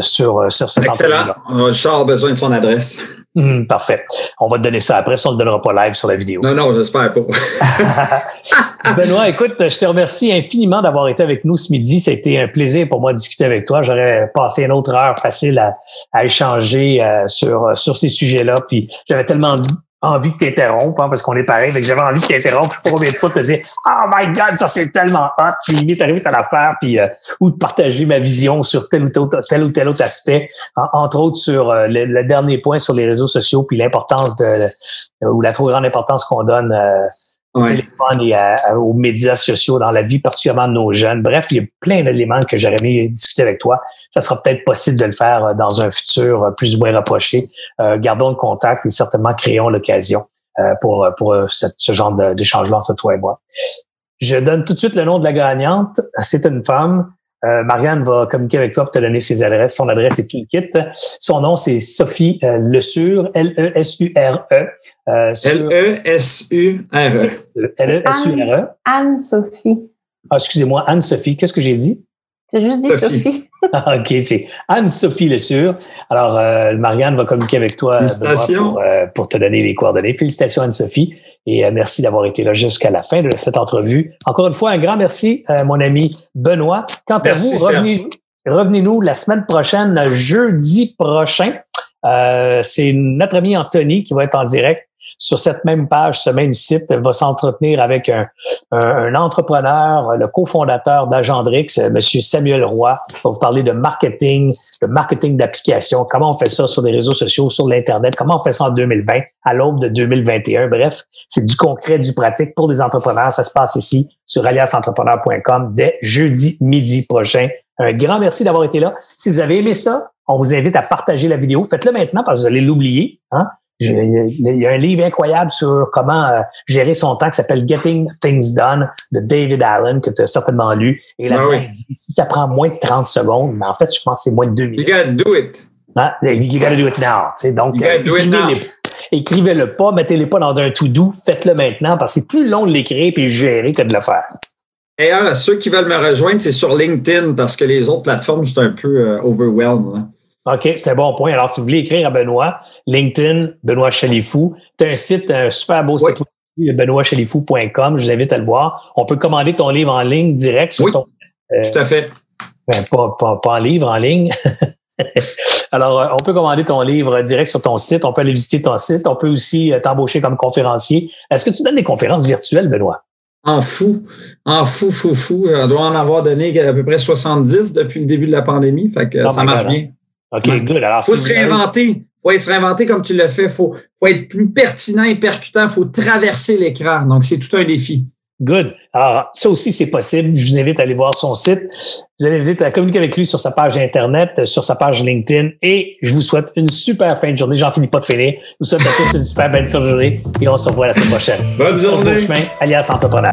sur, sur cette Excellent. Charles a besoin de son adresse. Hum, parfait. On va te donner ça après, si on ne le donnera pas live sur la vidéo. Non, non, j'espère pas. Benoît, écoute, je te remercie infiniment d'avoir été avec nous ce midi. Ça a été un plaisir pour moi de discuter avec toi. J'aurais passé une autre heure facile à, à échanger sur, sur ces sujets-là. Puis j'avais tellement envie de t'interrompre, hein, parce qu'on est pareil, que j'avais envie de t'interrompre, je sais pas combien de fois te dire Oh my God, ça c'est tellement hot, puis il est arrivé à l'affaire, puis euh, ou de partager ma vision sur tel ou tel, tel ou tel autre aspect, entre autres sur euh, le, dernier point sur les réseaux sociaux, puis l'importance de ou la trop grande importance qu'on donne euh, au téléphone et aux médias sociaux dans la vie, particulièrement de nos jeunes. Bref, il y a plein d'éléments que j'aurais aimé discuter avec toi. Ça sera peut-être possible de le faire euh, dans un futur euh, plus ou moins rapproché. Euh, gardons le contact et certainement créons l'occasion pour, pour ce genre d'échangement entre toi et moi. Je donne tout de suite le nom de la gagnante. C'est une femme. Euh, Marianne va communiquer avec toi pour te donner ses adresses. Son adresse est Toolkit. Son nom, c'est Sophie euh, Lesure, L-E-S-U-R-E. L-E-S-U-R-E. L-E-S-U-R-E. Anne-Sophie. Ah, excusez-moi, Anne-Sophie. Qu'est-ce que j'ai dit? C'est juste dit Sophie. Ah, OK, c'est Anne-Sophie Le Sûr. Alors, euh, Marianne va communiquer avec toi pour, euh, pour, te donner les coordonnées. Félicitations, Anne-Sophie. Et euh, merci d'avoir été là jusqu'à la fin de cette entrevue. Encore une fois, un grand merci, mon ami Benoît. Quant à vous, revenez, revenez-nous la semaine prochaine, jeudi prochain. c'est notre ami Anthony qui va être en direct sur cette même page, ce même site, va s'entretenir avec un, entrepreneur, le cofondateur d'Agendrix, M. Samuel Roy, va vous parler de marketing, de marketing d'application, comment on fait ça sur les réseaux sociaux, sur l'Internet, comment on fait ça en 2020, à l'aube de 2021. Bref, c'est du concret, du pratique pour les entrepreneurs. Ça se passe ici sur aliasentrepreneur.com dès jeudi midi prochain. Un grand merci d'avoir été là. Si vous avez aimé ça, on vous invite à partager la vidéo. Faites-le maintenant parce que vous allez l'oublier. Hein? Il y a un livre incroyable sur comment euh, gérer son temps qui s'appelle Getting Things Done de David Allen que tu as certainement lu. Et là, ah il dit si ça prend moins de 30 secondes, mais en fait, je pense que c'est moins de 2 minutes. You gotta do it. Hein? You gotta do it now. donc, you gotta do it now. écrivez-le pas, mettez-le pas dans un to-do, faites-le maintenant parce que c'est plus long de l'écrire et de gérer que de le faire. Et ceux qui veulent me rejoindre, c'est sur LinkedIn parce que les autres plateformes, je suis un peu euh, overwhelmed. Hein. OK, c'est un bon point. Alors, si vous voulez écrire à Benoît, LinkedIn, Benoît Chalifou, tu as un site, un super beau site oui. benoîtchalifou.com. Je vous invite à le voir. On peut commander ton livre en ligne direct sur oui, ton. Euh, tout à fait. Ben, pas, pas, pas en livre, en ligne. Alors, euh, on peut commander ton livre direct sur ton site. On peut aller visiter ton site. On peut aussi euh, t'embaucher comme conférencier. Est-ce que tu donnes des conférences virtuelles, Benoît? En fou, en fou, fou, fou. On doit en avoir donné à peu près 70 depuis le début de la pandémie. Fait que ça marche bien. OK, good. Alors, faut se réinventer. Il faut se réinventer comme tu l'as fait. Il faut, faut, être plus pertinent et percutant. Il faut traverser l'écran. Donc, c'est tout un défi. Good. Alors, ça aussi, c'est possible. Je vous invite à aller voir son site. Je vous invite à communiquer avec lui sur sa page Internet, sur sa page LinkedIn. Et je vous souhaite une super fin de journée. J'en finis pas de finir. Je vous souhaite à tous une super belle fin de journée. Et on se revoit la semaine prochaine. Bonne journée. Chemin, alias Entrepreneur.